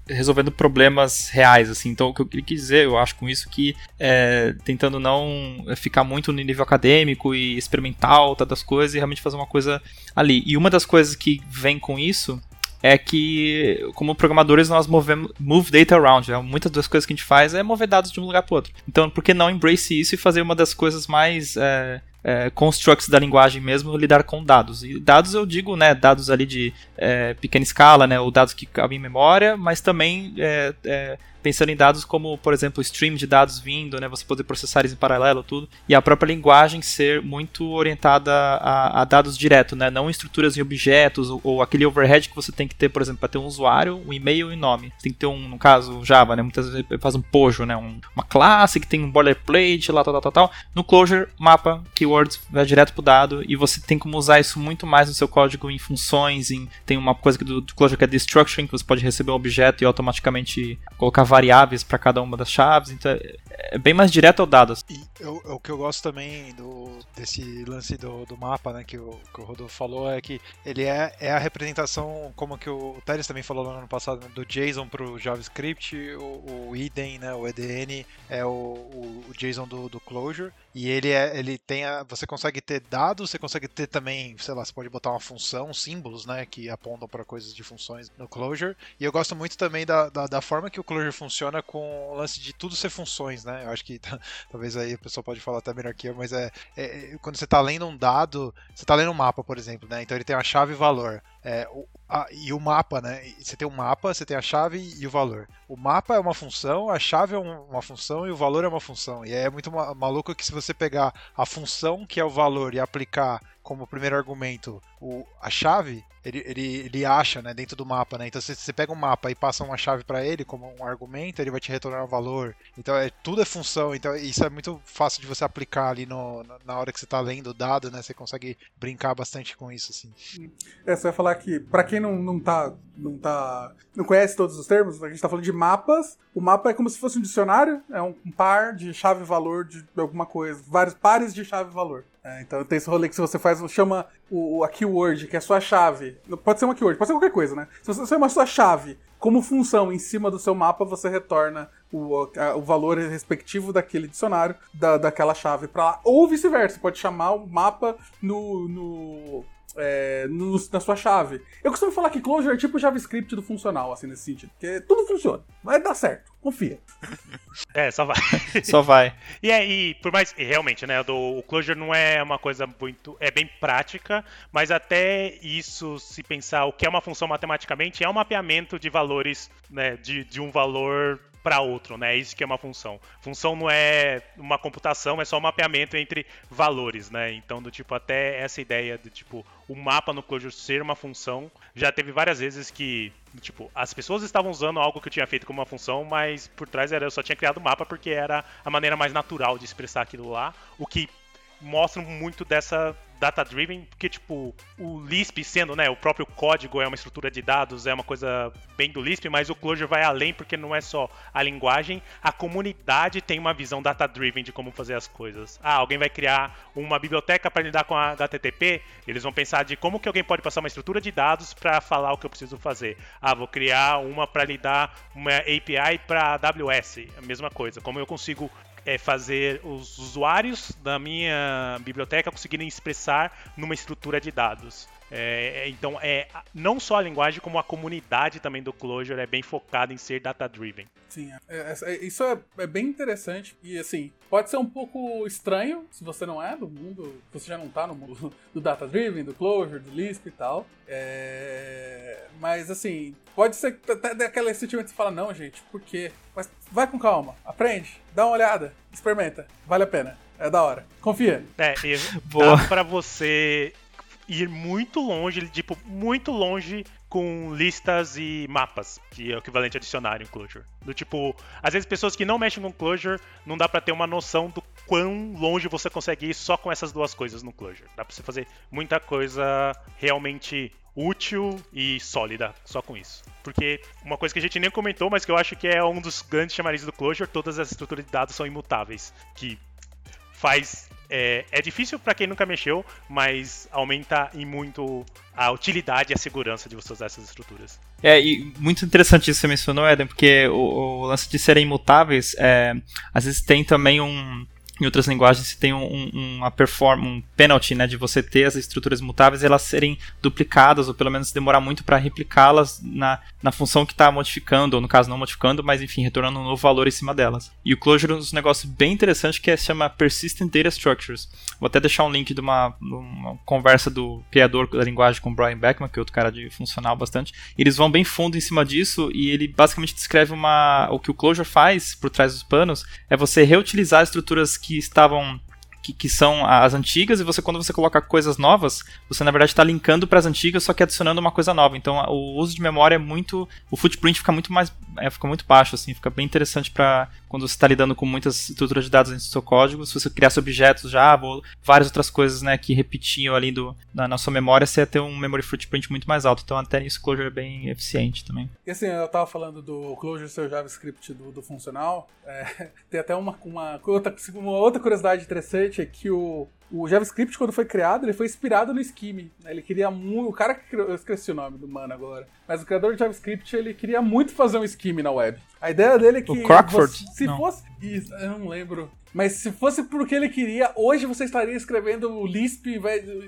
resolvendo problemas reais assim então o que eu queria dizer eu acho com isso que é, tentando não ficar muito no nível acadêmico e experimental tá, das coisas e realmente fazer uma coisa ali e uma das coisas que vem com isso é que, como programadores, nós movemos move data around. Né? Muitas das coisas que a gente faz é mover dados de um lugar para outro. Então, por que não embrace isso e fazer uma das coisas mais é, é, constructs da linguagem mesmo lidar com dados. E dados eu digo, né, dados ali de é, pequena escala, né, ou dados que cabem em memória, mas também é, é pensando em dados como, por exemplo, stream de dados vindo, né, você poder processar eles em paralelo, tudo, e a própria linguagem ser muito orientada a, a dados direto, né, não estruturas em objetos ou, ou, aquele overhead que você tem que ter, por exemplo, para ter um usuário, um e-mail e um nome. Você tem que ter um, no caso, Java, né, muitas vezes faz um pojo, né, um, uma classe que tem um boilerplate, lá, tal, tal, tal, tal. No Clojure, mapa, keywords, vai direto pro dado e você tem como usar isso muito mais no seu código em funções, em, tem uma coisa que do, do Clojure que é destructuring, que você pode receber um objeto e automaticamente colocar variáveis para cada uma das chaves, então é, é bem mais direto ao dado. E eu, o que eu gosto também do, desse lance do, do mapa, né, que o, que o Rodolfo falou, é que ele é, é a representação, como que o Teres também falou no ano passado, do JSON para o JavaScript, o, o IDEN, né, o EDN, é o, o, o JSON do, do Clojure, e ele é, ele tem a, você consegue ter dados, você consegue ter também, sei lá, você pode botar uma função, símbolos, né, que apontam para coisas de funções no Clojure. E eu gosto muito também da, da, da forma que o Clojure funciona com o lance de tudo ser funções, né? Eu acho que talvez aí a pessoa pode falar até melhor que eu, mas é, é quando você está lendo um dado, você está lendo um mapa, por exemplo, né? Então ele tem a chave e valor. É, o, a, e o mapa, né? Você tem um mapa, você tem a chave e o valor. O mapa é uma função, a chave é uma função e o valor é uma função. E é muito maluco que se você pegar a função que é o valor e aplicar como primeiro argumento o, a chave, ele, ele, ele acha né, dentro do mapa. Né? Então, se você pega um mapa e passa uma chave para ele como um argumento, ele vai te retornar um valor. Então, é, tudo é função. Então, isso é muito fácil de você aplicar ali no, na hora que você está lendo o dado. Né? Você consegue brincar bastante com isso. Assim. É, você vai falar que, para quem não, não, tá, não tá. não conhece todos os termos, a gente está falando de mapas. O mapa é como se fosse um dicionário, é um par de chave e valor de alguma coisa, vários pares de chave e valor. É, então tem esse rolê que se você faz, chama o, a keyword, que é a sua chave. Pode ser uma keyword, pode ser qualquer coisa, né? Se você chama a sua chave como função em cima do seu mapa, você retorna o, a, o valor respectivo daquele dicionário, da, daquela chave para lá. Ou vice-versa, pode chamar o mapa no, no é, no, na sua chave. Eu costumo falar que Clojure é tipo o JavaScript do funcional, assim, nesse sentido. Porque tudo funciona. Vai dar certo. Confia. É, só vai. só vai. E aí, por mais. E realmente, né? Do, o Clojure não é uma coisa muito. É bem prática, mas até isso, se pensar o que é uma função matematicamente, é um mapeamento de valores, né? De, de um valor para outro, né? Isso que é uma função. Função não é uma computação, é só um mapeamento entre valores, né? Então, do tipo, até essa ideia de tipo, o mapa no Clojure ser uma função, já teve várias vezes que, tipo, as pessoas estavam usando algo que eu tinha feito como uma função, mas por trás era eu só tinha criado o mapa porque era a maneira mais natural de expressar aquilo lá, o que mostra muito dessa data-driven, porque, tipo, o Lisp sendo, né, o próprio código é uma estrutura de dados, é uma coisa bem do Lisp, mas o Clojure vai além porque não é só a linguagem, a comunidade tem uma visão data-driven de como fazer as coisas. Ah, alguém vai criar uma biblioteca para lidar com a HTTP, eles vão pensar de como que alguém pode passar uma estrutura de dados para falar o que eu preciso fazer. Ah, vou criar uma para lidar uma API para AWS, a mesma coisa. Como eu consigo é fazer os usuários da minha biblioteca conseguirem expressar numa estrutura de dados. É, é, então, é não só a linguagem, como a comunidade também do Clojure é bem focada em ser data-driven. Sim, é, é, é isso é, bem interessante. E, assim, pode ser um pouco estranho se você não é do mundo, você já não está no mundo do data-driven, do Clojure, do Lisp e tal. mas, assim, pode ser até daquele sentimento que você fala, não, gente, por quê? Mas vai com calma, aprende, dá uma olhada, experimenta, vale a pena. É da hora. Confia. É, e dá pra você ir muito longe, tipo, muito longe com listas e mapas, que é o equivalente a dicionário em Clojure. Do tipo, às vezes pessoas que não mexem com Clojure, não dá para ter uma noção do quão longe você consegue ir só com essas duas coisas no Clojure. Dá pra você fazer muita coisa realmente útil e sólida só com isso. Porque uma coisa que a gente nem comentou, mas que eu acho que é um dos grandes chamarizes do Clojure, todas as estruturas de dados são imutáveis, que faz é, é difícil para quem nunca mexeu, mas aumenta em muito a utilidade e a segurança de você usar essas estruturas. É, e muito interessante isso que você mencionou, Eden, porque o, o lance de serem imutáveis, é, às vezes tem também um, em outras linguagens você tem um, um, uma perform, um penalty, né, de você ter as estruturas mutáveis elas serem duplicadas ou pelo menos demorar muito para replicá-las na, na função que está modificando, ou no caso não modificando, mas enfim, retornando um novo valor em cima delas. E o Clojure é um negócio bem interessante que é, se chama Persistent Data Structures. Vou até deixar um link de uma, uma conversa do criador da linguagem com o Brian Beckman, que é outro cara de funcional bastante. Eles vão bem fundo em cima disso e ele basicamente descreve uma o que o Clojure faz por trás dos panos é você reutilizar estruturas que que estavam que, que, são as antigas, e você, quando você coloca coisas novas, você na verdade está linkando para as antigas, só que adicionando uma coisa nova. Então o uso de memória é muito. O footprint fica muito mais. É, fica muito baixo, assim, fica bem interessante para quando você está lidando com muitas estruturas de dados dentro do seu código. Se você criasse objetos já, ou várias outras coisas né, que repetiam ali do, na, na sua memória, você ia ter um memory footprint muito mais alto. Então até nisso o Clojure é bem eficiente também. E assim, eu estava falando do Clojure seu JavaScript do, do funcional. É, tem até uma, uma, outra, uma outra curiosidade interessante é que o, o JavaScript, quando foi criado, ele foi inspirado no Scheme. Né? Ele queria muito. O cara que. Eu esqueci o nome do mano agora. Mas o criador de JavaScript, ele queria muito fazer um Scheme na web. A ideia dele é que. O Crockford? Você, se não. fosse. Isso, eu não lembro. Mas se fosse porque ele queria, hoje você estaria escrevendo o Lisp,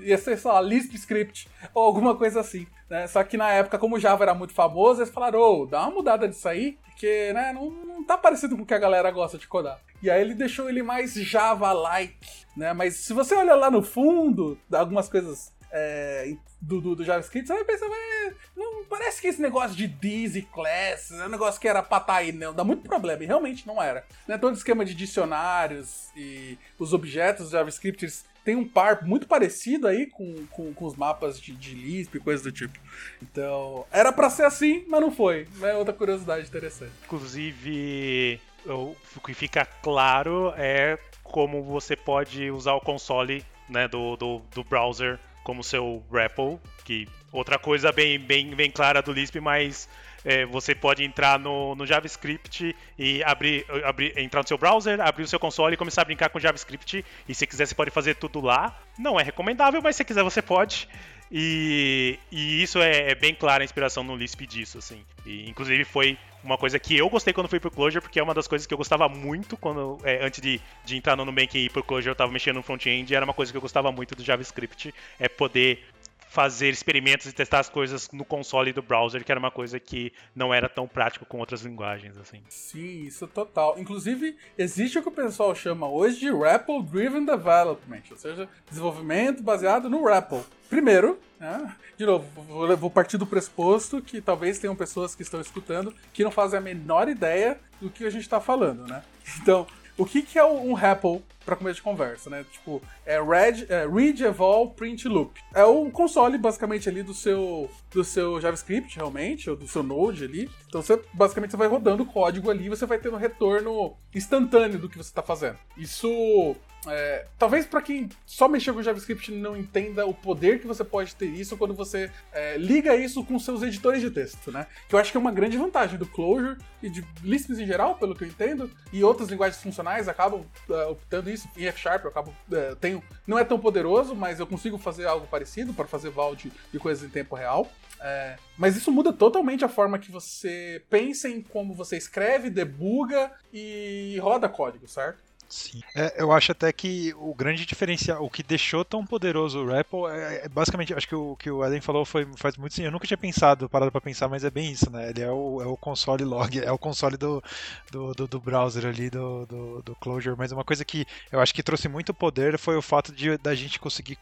ia ser, sei lá, Lisp Script, ou alguma coisa assim. Né? Só que na época, como o Java era muito famoso, eles falaram, ô, oh, dá uma mudada disso aí, porque né, não, não tá parecido com o que a galera gosta de codar. E aí ele deixou ele mais Java-like, né? Mas se você olhar lá no fundo, algumas coisas é, do, do, do, JavaScript, você vai pensar, mas não parece que esse negócio de e classes é um negócio que era pra tá aí, não, dá muito problema, e realmente não era. Né? Todo esquema de dicionários e os objetos do JavaScript têm um par muito parecido aí com, com, com os mapas de, de Lisp e coisas do tipo. Então, era para ser assim, mas não foi. É outra curiosidade interessante. Inclusive, o que fica claro é como você pode usar o console né, do, do, do browser como seu REPL, que outra coisa bem, bem, bem clara do Lisp, mas é, você pode entrar no, no, JavaScript e abrir, abrir, entrar no seu browser, abrir o seu console e começar a brincar com JavaScript. E se quiser, você pode fazer tudo lá. Não é recomendável, mas se quiser, você pode. E, e isso é, é, bem clara a inspiração no Lisp disso, assim. E, inclusive foi uma coisa que eu gostei quando fui pro Clojure, porque é uma das coisas que eu gostava muito quando é, antes de, de entrar no Nubank e ir pro Clojure, eu tava mexendo no front-end, era uma coisa que eu gostava muito do JavaScript, é poder fazer experimentos e testar as coisas no console do browser, que era uma coisa que não era tão prático com outras linguagens, assim. Sim, isso é total. Inclusive, existe o que o pessoal chama hoje de REPL Driven Development, ou seja, desenvolvimento baseado no REPL. Primeiro, né, de novo, vou partir do pressuposto que talvez tenham pessoas que estão escutando que não fazem a menor ideia do que a gente está falando, né? Então, o que, que é um REPL para começo de conversa, né? Tipo, é read, é read, eval, print, loop. É o console basicamente ali do seu do seu JavaScript, realmente, ou do seu Node ali. Então você basicamente você vai rodando o código ali, e você vai tendo retorno instantâneo do que você está fazendo. Isso é, talvez para quem só mexeu com JavaScript não entenda o poder que você pode ter isso quando você é, liga isso com seus editores de texto, né? Que eu acho que é uma grande vantagem do Clojure e de Lisp em geral, pelo que eu entendo, e outras linguagens funcionais acabam é, optando isso. Em F Sharp eu acabo é, tenho não é tão poderoso, mas eu consigo fazer algo parecido para fazer val de, de coisas em tempo real. É, mas isso muda totalmente a forma que você pensa em como você escreve, debuga e roda código, certo? Sim. É, eu acho até que o grande diferencial, o que deixou tão poderoso o REPL, é, é basicamente, acho que o que o Eden falou foi, faz muito sim. Eu nunca tinha pensado, parado para pensar, mas é bem isso, né? Ele é o, é o console log, é o console do, do, do, do browser ali, do, do, do, Clojure. Mas uma coisa que eu acho que trouxe muito poder foi o fato de da gente conseguir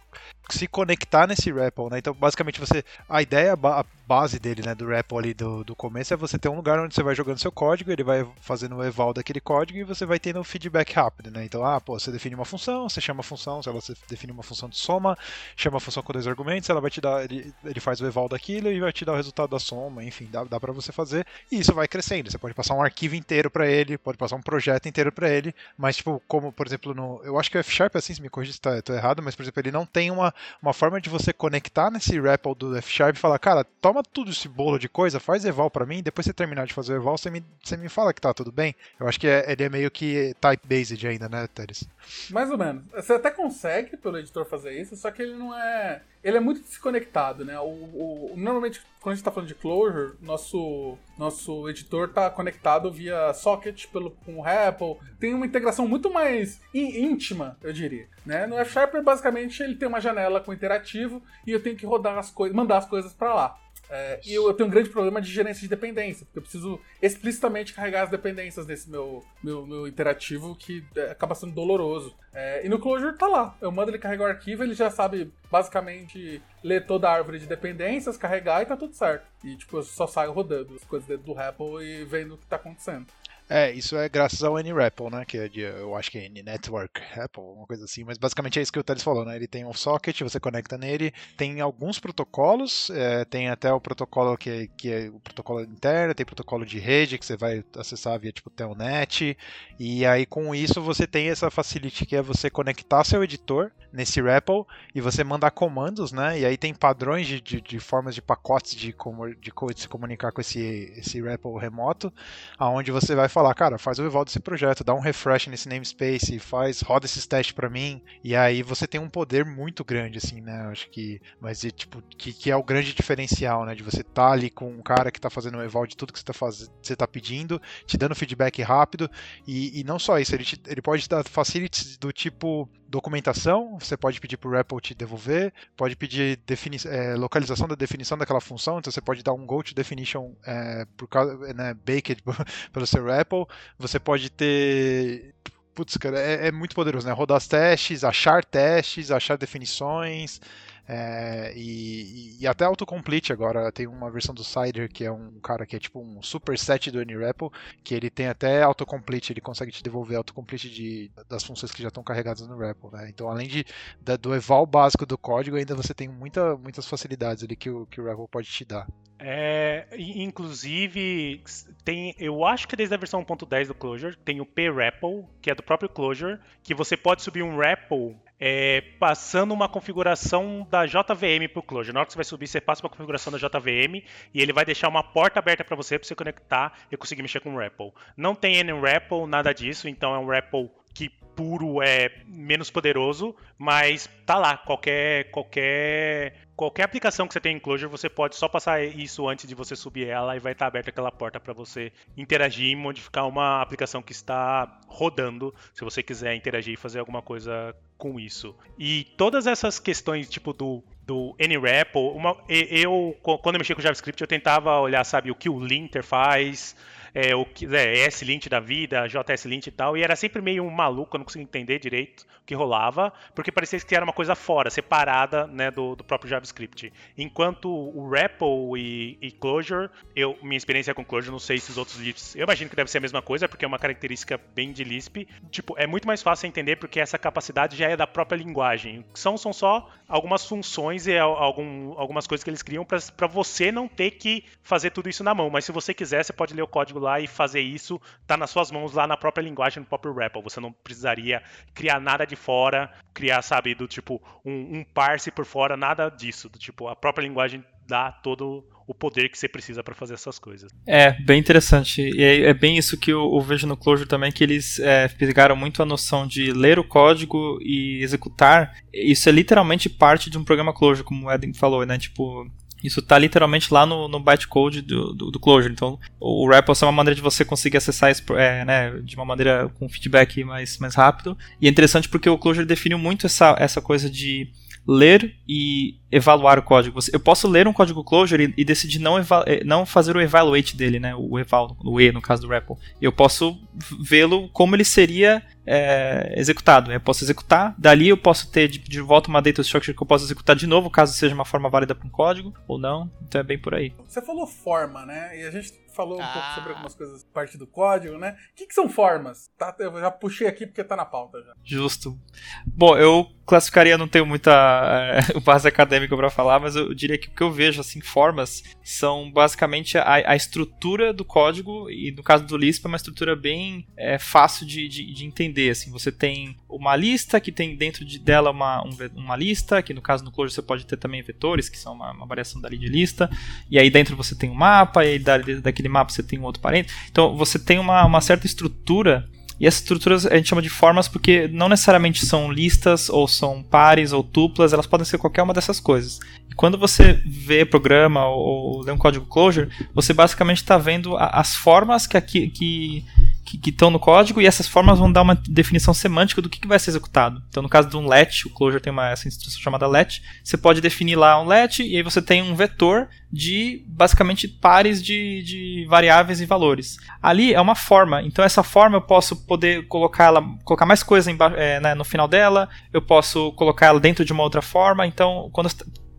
se conectar nesse REPL, né? Então, basicamente, você. A ideia, a base dele, né, do REPL ali do, do começo é você ter um lugar onde você vai jogando seu código, ele vai fazendo o eval daquele código e você vai tendo feedback rápido, né? Então, ah, pô, você define uma função, você chama a função, se ela define uma função de soma, chama a função com dois argumentos, ela vai te dar, ele, ele faz o eval daquilo e vai te dar o resultado da soma, enfim, dá, dá para você fazer e isso vai crescendo. Você pode passar um arquivo inteiro para ele, pode passar um projeto inteiro para ele, mas tipo, como por exemplo no, eu acho que o F Sharp assim, se me corrija se tá, tô errado, mas por exemplo, ele não tem uma, uma forma de você conectar nesse REPL do F Sharp e falar, cara, toma tudo esse bolo de coisa, faz eval para mim, depois você terminar de fazer o eval, você me, você me fala que tá tudo bem. Eu acho que é, ele é meio que type-based ainda, né, Teres? Mais ou menos. Você até consegue pelo editor fazer isso, só que ele não é. Ele é muito desconectado, né? O, o normalmente, quando a gente está falando de Clojure, nosso, nosso editor está conectado via socket pelo, com o REPL. Tem uma integração muito mais íntima, eu diria. Né? No F Sharp, basicamente, ele tem uma janela com interativo e eu tenho que rodar as coisas, mandar as coisas para lá. É, e eu, eu, tenho um grande problema de gerência de dependência, porque eu preciso explicitamente carregar as dependências nesse meu, meu, meu interativo, que é, acaba sendo doloroso. É, e no Clojure tá lá. Eu mando ele carregar o arquivo, ele já sabe basicamente ler toda a árvore de dependências, carregar e tá tudo certo. E tipo, eu só saio rodando as coisas dentro do REPL e vendo o que tá acontecendo. É, isso é graças ao NREPL, né? Que é de, eu acho que é N-Network Apple, uma coisa assim. Mas basicamente é isso que o Thales falou, né? Ele tem um socket, você conecta nele, tem alguns protocolos, é, tem até o protocolo que, é, que é o protocolo interno, tem protocolo de rede que você vai acessar via tipo Telnet. E aí com isso você tem essa facility que é você conectar seu editor nesse REPL e você mandar comandos, né? E aí tem padrões de, de, de formas de pacotes de, de, de, se comunicar com esse, esse REPL remoto, aonde você vai falar falar, cara, faz o eval desse projeto, dá um refresh nesse namespace, faz, roda esses testes para mim, e aí você tem um poder muito grande, assim, né? Acho que, mas é, tipo, que, que é o grande diferencial, né? De você estar tá ali com um cara que tá fazendo o eval de tudo que você tá, faz... você tá pedindo, te dando feedback rápido, e, e não só isso, ele, te, ele pode dar facilities do tipo documentação, você pode pedir para o REPL te devolver, pode pedir é, localização da definição daquela função, então você pode dar um go to definition é, por causa, né, baked pelo seu REPL, você pode ter putz, cara, é, é, muito poderoso, né? Rodar testes, achar testes, achar definições, é, e, e, até autocomplete agora tem uma versão do Cider que é um cara que é tipo um superset do NREPL, que ele tem até autocomplete, ele consegue te devolver autocomplete de, das funções que já estão carregadas no REPL. Né? Então, além de, da, do eval básico do código, ainda você tem muita, muitas facilidades ali que o, que o REPL pode te dar. É, inclusive, tem, eu acho que desde a versão 1.10 do Clojure, tem o PREPL, que é do próprio Clojure, que você pode subir um REPL é, passando uma configuração da JVM para o Clojure. Na hora que você vai subir, você passa uma configuração da JVM e ele vai deixar uma porta aberta para você para você conectar e conseguir mexer com o REPL. Não tem NREPL, nada disso, então é um REPL que puro é menos poderoso, mas tá lá. Qualquer qualquer qualquer aplicação que você tem em Clojure, você pode só passar isso antes de você subir ela e vai estar aberta aquela porta para você interagir e modificar uma aplicação que está rodando, se você quiser interagir e fazer alguma coisa com isso. E todas essas questões, tipo do do NREPL, uma, eu quando eu mexia com JavaScript, eu tentava olhar, sabe, o que o linter faz, é, o é, ESLint da vida, JSLint e tal, e era sempre meio maluco, eu não conseguia entender direito o que rolava, porque parecia que era uma coisa fora, separada né, do, do próprio JavaScript. Enquanto o REPL e, e Clojure, eu, minha experiência com Clojure, não sei se os outros Lisps, eu imagino que deve ser a mesma coisa, porque é uma característica bem de Lisp. Tipo, é muito mais fácil entender porque essa capacidade já é da própria linguagem. São, são só algumas funções e algum, algumas coisas que eles criam para você não ter que fazer tudo isso na mão, mas se você quiser, você pode ler o código lá e fazer isso, tá nas suas mãos lá na própria linguagem, no próprio REPL. Você não precisaria criar nada de fora, criar, sabe, do tipo um, um parse por fora, nada disso. Do tipo, a própria linguagem dá todo o poder que você precisa para fazer essas coisas. É, bem interessante. E é, é bem isso que eu, eu, vejo no Clojure também, que eles é, pegaram muito a noção de ler o código e executar. Isso é literalmente parte de um programa Clojure, como o Eden falou, né? Tipo, Isso está literalmente lá no, no bytecode do, do, do, Clojure. Então, o, REPL é uma maneira de você conseguir acessar isso é, né, de uma maneira com feedback mais, mais rápido. E é interessante porque o Clojure define muito essa, essa coisa de ler e evaluar o código. Eu posso ler um código Clojure e, decidir não, eh, não fazer o evaluate dele, né? o eval, o E no caso do REPL. Eu posso vê-lo como ele seria é, executado. Eu posso executar, dali eu posso ter de, de, volta uma data structure que eu posso executar de novo, caso seja uma forma válida para um código, ou não. Então é bem por aí. Você falou forma, né? E a gente falou um ah. pouco sobre algumas coisas parte do código, né? O que, que, são formas? Tá, eu já puxei aqui porque tá na pauta já. Justo. Bom, eu classificaria, não tenho muita é, base acadêmica para falar, mas eu diria que o que eu vejo, assim, formas são basicamente a, a estrutura do código, e no caso do Lisp é uma estrutura bem é, fácil de, de, de, entender, assim, você tem uma lista que tem dentro de, dela uma, um, uma lista, que no caso do Clojure você pode ter também vetores, que são uma, uma variação dali de lista, e aí dentro você tem um mapa, e aí daquele mapa você tem um outro parente, então você tem uma, uma certa estrutura e essas estruturas a gente chama de formas porque não necessariamente são listas, ou são pares, ou tuplas, elas podem ser qualquer uma dessas coisas. E quando você vê programa ou, ou lê um código Clojure, você basicamente está vendo as formas que, aqui, que que estão no código e essas formas vão dar uma definição semântica do que, que vai ser executado. Então, no caso de um let, o Clojure tem uma, essa instrução chamada let, você pode definir lá um let e aí você tem um vetor de basicamente pares de, de variáveis e valores. Ali é uma forma, então essa forma eu posso poder colocar ela, colocar mais coisa é, né, no final dela, eu posso colocar ela dentro de uma outra forma. Então, quando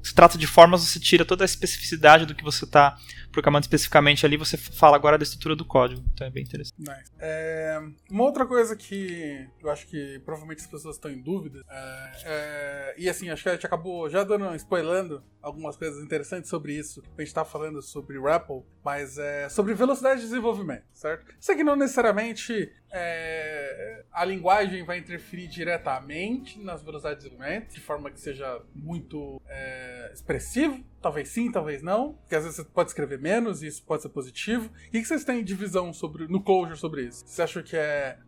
se trata de formas, você tira toda a especificidade do que você está programando especificamente ali, você fala agora da estrutura do código. Então é bem interessante. Nice. É, uma outra coisa que eu acho que provavelmente as pessoas estão em dúvida, é, é, e assim, acho que a gente acabou já dando, spoilando algumas coisas interessantes sobre isso. A gente tá falando sobre REPL, mas é sobre velocidade de desenvolvimento, certo? Isso aqui não necessariamente é, a linguagem vai interferir diretamente nas velocidades de desenvolvimento, de forma que seja muito é, expressivo. Talvez sim, talvez não. Porque às vezes você pode escrever menos e isso pode ser positivo. O que vocês têm de visão sobre, no Clojure sobre isso? Você acha que é,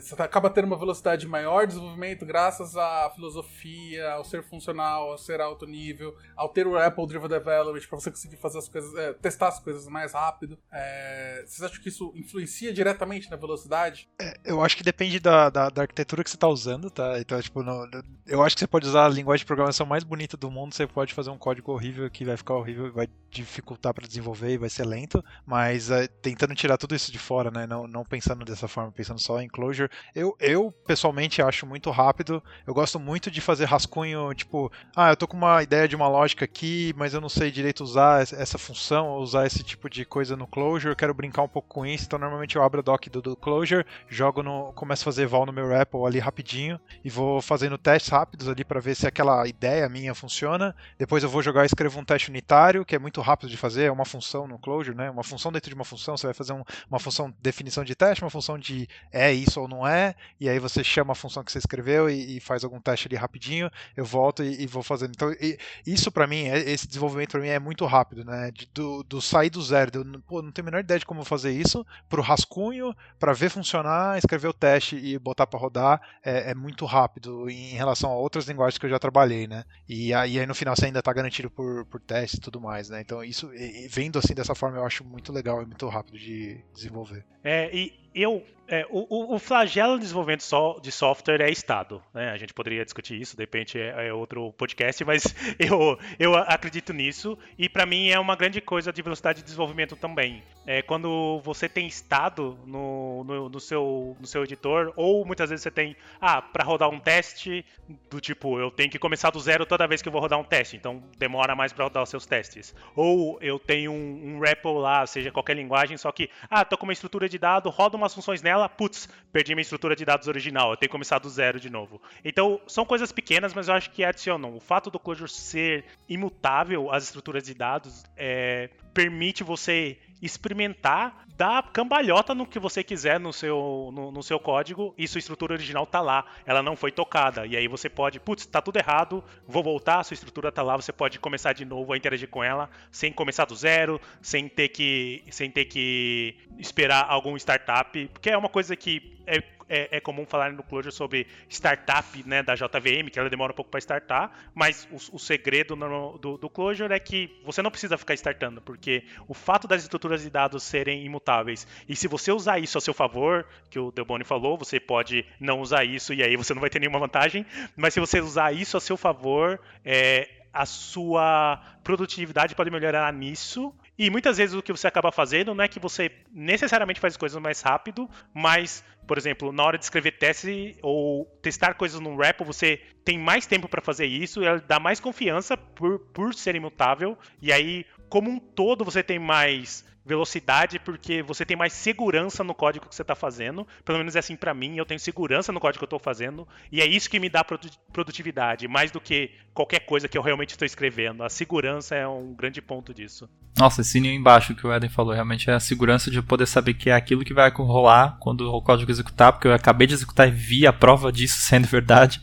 você acaba tendo uma velocidade maior de desenvolvimento graças à filosofia, ao ser funcional, ao ser alto nível, ao ter o Apple Driven Development para você conseguir fazer as coisas, é, testar as coisas mais rápido. É, vocês acham que isso influencia diretamente na velocidade? É, eu acho que depende da, da, da arquitetura que você está usando, tá? Então, tipo, no, eu acho que você pode usar a linguagem de programação mais bonita do mundo, você pode fazer um código horrível que vai ficar horrível, vai dificultar para desenvolver e vai ser lento, mas é, tentando tirar tudo isso de fora, né? Não, não pensando dessa forma, pensando só em Clojure. Eu, eu pessoalmente acho muito rápido. Eu gosto muito de fazer rascunho, tipo, ah, eu tô com uma ideia de uma lógica aqui, mas eu não sei direito usar essa função, usar esse tipo de coisa no Clojure, eu quero brincar um pouco com isso, então normalmente eu abro a doc do, do Clojure, jogo no, começo a fazer val no meu REPL ali rapidinho e vou fazendo testes rápidos ali para ver se aquela ideia minha funciona. Depois eu vou jogar e escrevo um teste unitário, que é muito rápido de fazer, é uma função no Clojure, né? Uma função dentro de uma função, você vai fazer um, uma função de definição de teste, uma função de é isso ou não é, e aí você chama a função que você escreveu e, e faz algum teste ali rapidinho, eu volto e, e vou fazendo. Então, e, isso para mim, é, esse desenvolvimento para mim é muito rápido, né? Do, do, sair do zero, eu pô, não tenho a menor ideia de como fazer isso, pro rascunho, para ver funcionar, escrever o teste e botar para rodar, é, é, muito rápido em relação a outras linguagens que eu já trabalhei, né? E aí, aí no final você ainda está garantido por, por teste e tudo mais, né? Então isso, vendo assim dessa forma, eu acho muito legal e muito rápido de desenvolver. É, e eu é, o, o, flagelo de desenvolvimento de software é Estado. Né? A gente poderia discutir isso, de repente é, é outro podcast, mas eu, eu acredito nisso. E para mim é uma grande coisa de velocidade de desenvolvimento também. É, quando você tem Estado no, no, no, seu, no seu editor, ou muitas vezes você tem, ah, para rodar um teste, do tipo, eu tenho que começar do zero toda vez que eu vou rodar um teste, então demora mais para rodar os seus testes. Ou eu tenho um, um REPL lá, seja qualquer linguagem, só que, ah, tô com uma estrutura de dado, roda umas funções nela ela, putz, perdi minha estrutura de dados original, eu tenho que começar do zero de novo. Então, são coisas pequenas, mas eu acho que adicionam. O fato do Clojure ser imutável às estruturas de dados é, permite você experimentar, dar cambalhota no que você quiser no seu, no, no, seu código e sua estrutura original tá lá. Ela não foi tocada. E aí você pode, putz, tá tudo errado, vou voltar, sua estrutura tá lá, você pode começar de novo a interagir com ela sem começar do zero, sem ter que, sem ter que esperar algum startup, porque é uma coisa que é, é, é, comum falar no Clojure sobre startup né, da JVM, que ela demora um pouco para startar, mas o, o segredo no, do, do Clojure é que você não precisa ficar startando, porque o fato das estruturas de dados serem imutáveis, e se você usar isso a seu favor, que o Delboni falou, você pode não usar isso e aí você não vai ter nenhuma vantagem, mas se você usar isso a seu favor, é, a sua produtividade pode melhorar nisso e muitas vezes o que você acaba fazendo não é que você necessariamente faz as coisas mais rápido, mas, por exemplo, na hora de escrever teste ou testar coisas no REPL, você tem mais tempo para fazer isso, e dá mais confiança por, por ser imutável, e aí, como um todo, você tem mais velocidade porque você tem mais segurança no código que você está fazendo. Pelo menos é assim para mim, eu tenho segurança no código que eu estou fazendo e é isso que me dá produtividade, mais do que qualquer coisa que eu realmente estou escrevendo. A segurança é um grande ponto disso. Nossa, sininho embaixo que o Eden falou, realmente é a segurança de poder saber que é aquilo que vai rolar quando o código executar, porque eu acabei de executar e vi a prova disso sendo verdade.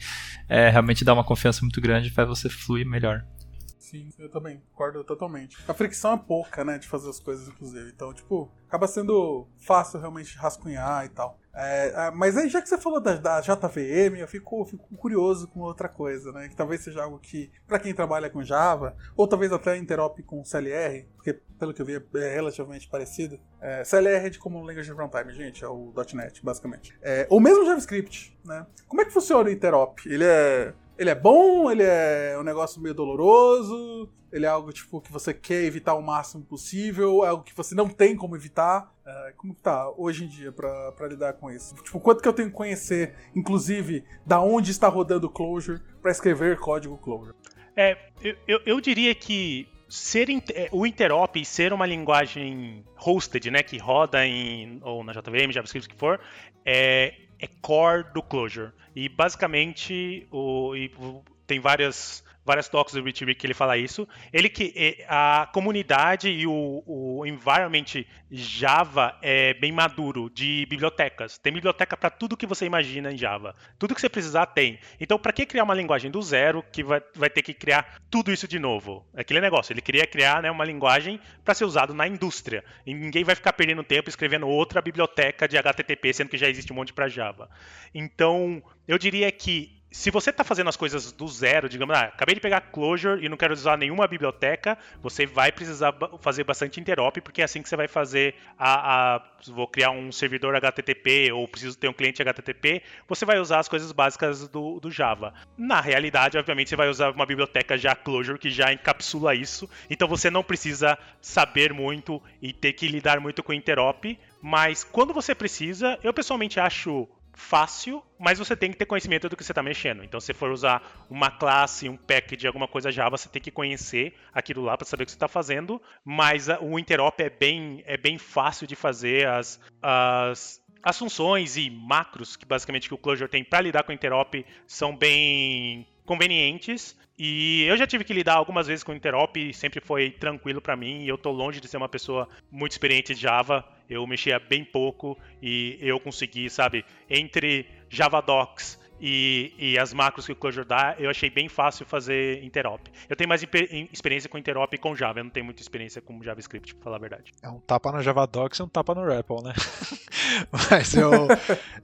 É, realmente dá uma confiança muito grande e faz você fluir melhor. Sim, eu também, concordo totalmente. A fricção é pouca, né, de fazer as coisas, inclusive. Então, tipo, acaba sendo fácil realmente rascunhar e tal. É, é mas aí, já que você falou da, da JVM, eu fico, fico, curioso com outra coisa, né? Que talvez seja algo que, para quem trabalha com Java, ou talvez até interop com CLR, porque pelo que eu vi é relativamente parecido. É, CLR é de Common Language Runtime, gente, é o .NET, basicamente. É, ou mesmo JavaScript, né? Como é que funciona o interop? Ele é ele é bom, ele é um negócio meio doloroso, ele é algo tipo que você quer evitar o máximo possível, é algo que você não tem como evitar. É, como que tá hoje em dia para lidar com isso? Tipo, quanto que eu tenho que conhecer, inclusive, da onde está rodando o Clojure para escrever código Clojure? É, eu, eu, diria que ser é, o interop ser uma linguagem hosted, né, que roda em ou na JVM, JavaScript, que for, é, é core do Clojure. E basicamente o, e, tem várias várias talks do Rich Rick que ele fala isso. Ele que a comunidade e o, o environment Java é bem maduro de bibliotecas. Tem biblioteca para tudo que você imagina em Java. Tudo que você precisar tem. Então, para que criar uma linguagem do zero que vai, vai ter que criar tudo isso de novo? É aquele negócio. Ele queria criar né, uma linguagem para ser usado na indústria. E ninguém vai ficar perdendo tempo escrevendo outra biblioteca de HTTP, sendo que já existe um monte para Java. Então, eu diria que se você está fazendo as coisas do zero, digamos, ah, acabei de pegar Clojure e não quero usar nenhuma biblioteca, você vai precisar fazer bastante interop, porque é assim que você vai fazer a, a, Vou criar um servidor HTTP ou preciso ter um cliente HTTP, você vai usar as coisas básicas do, do Java. Na realidade, obviamente, você vai usar uma biblioteca já Clojure que já encapsula isso, então você não precisa saber muito e ter que lidar muito com interop, mas quando você precisa, eu pessoalmente acho fácil, mas você tem que ter conhecimento do que você está mexendo. Então, se for usar uma classe, um package, alguma coisa Java, você tem que conhecer aquilo lá para saber o que você está fazendo. Mas o interop é bem, é bem fácil de fazer. As, as, as funções e macros que basicamente que o Clojure tem para lidar com o interop são bem convenientes. E eu já tive que lidar algumas vezes com o interop sempre foi tranquilo para mim. E eu tô longe de ser uma pessoa muito experiente de Java. Eu mexia bem pouco e eu consegui, sabe, entre Javadocs e, e, as macros que o Clojure dá, eu achei bem fácil fazer interop. Eu tenho mais experiência com interop e com Java, eu não tenho muita experiência com JavaScript, pra falar a verdade. É um tapa no Javadocs e um tapa no REPL, né? Mas eu,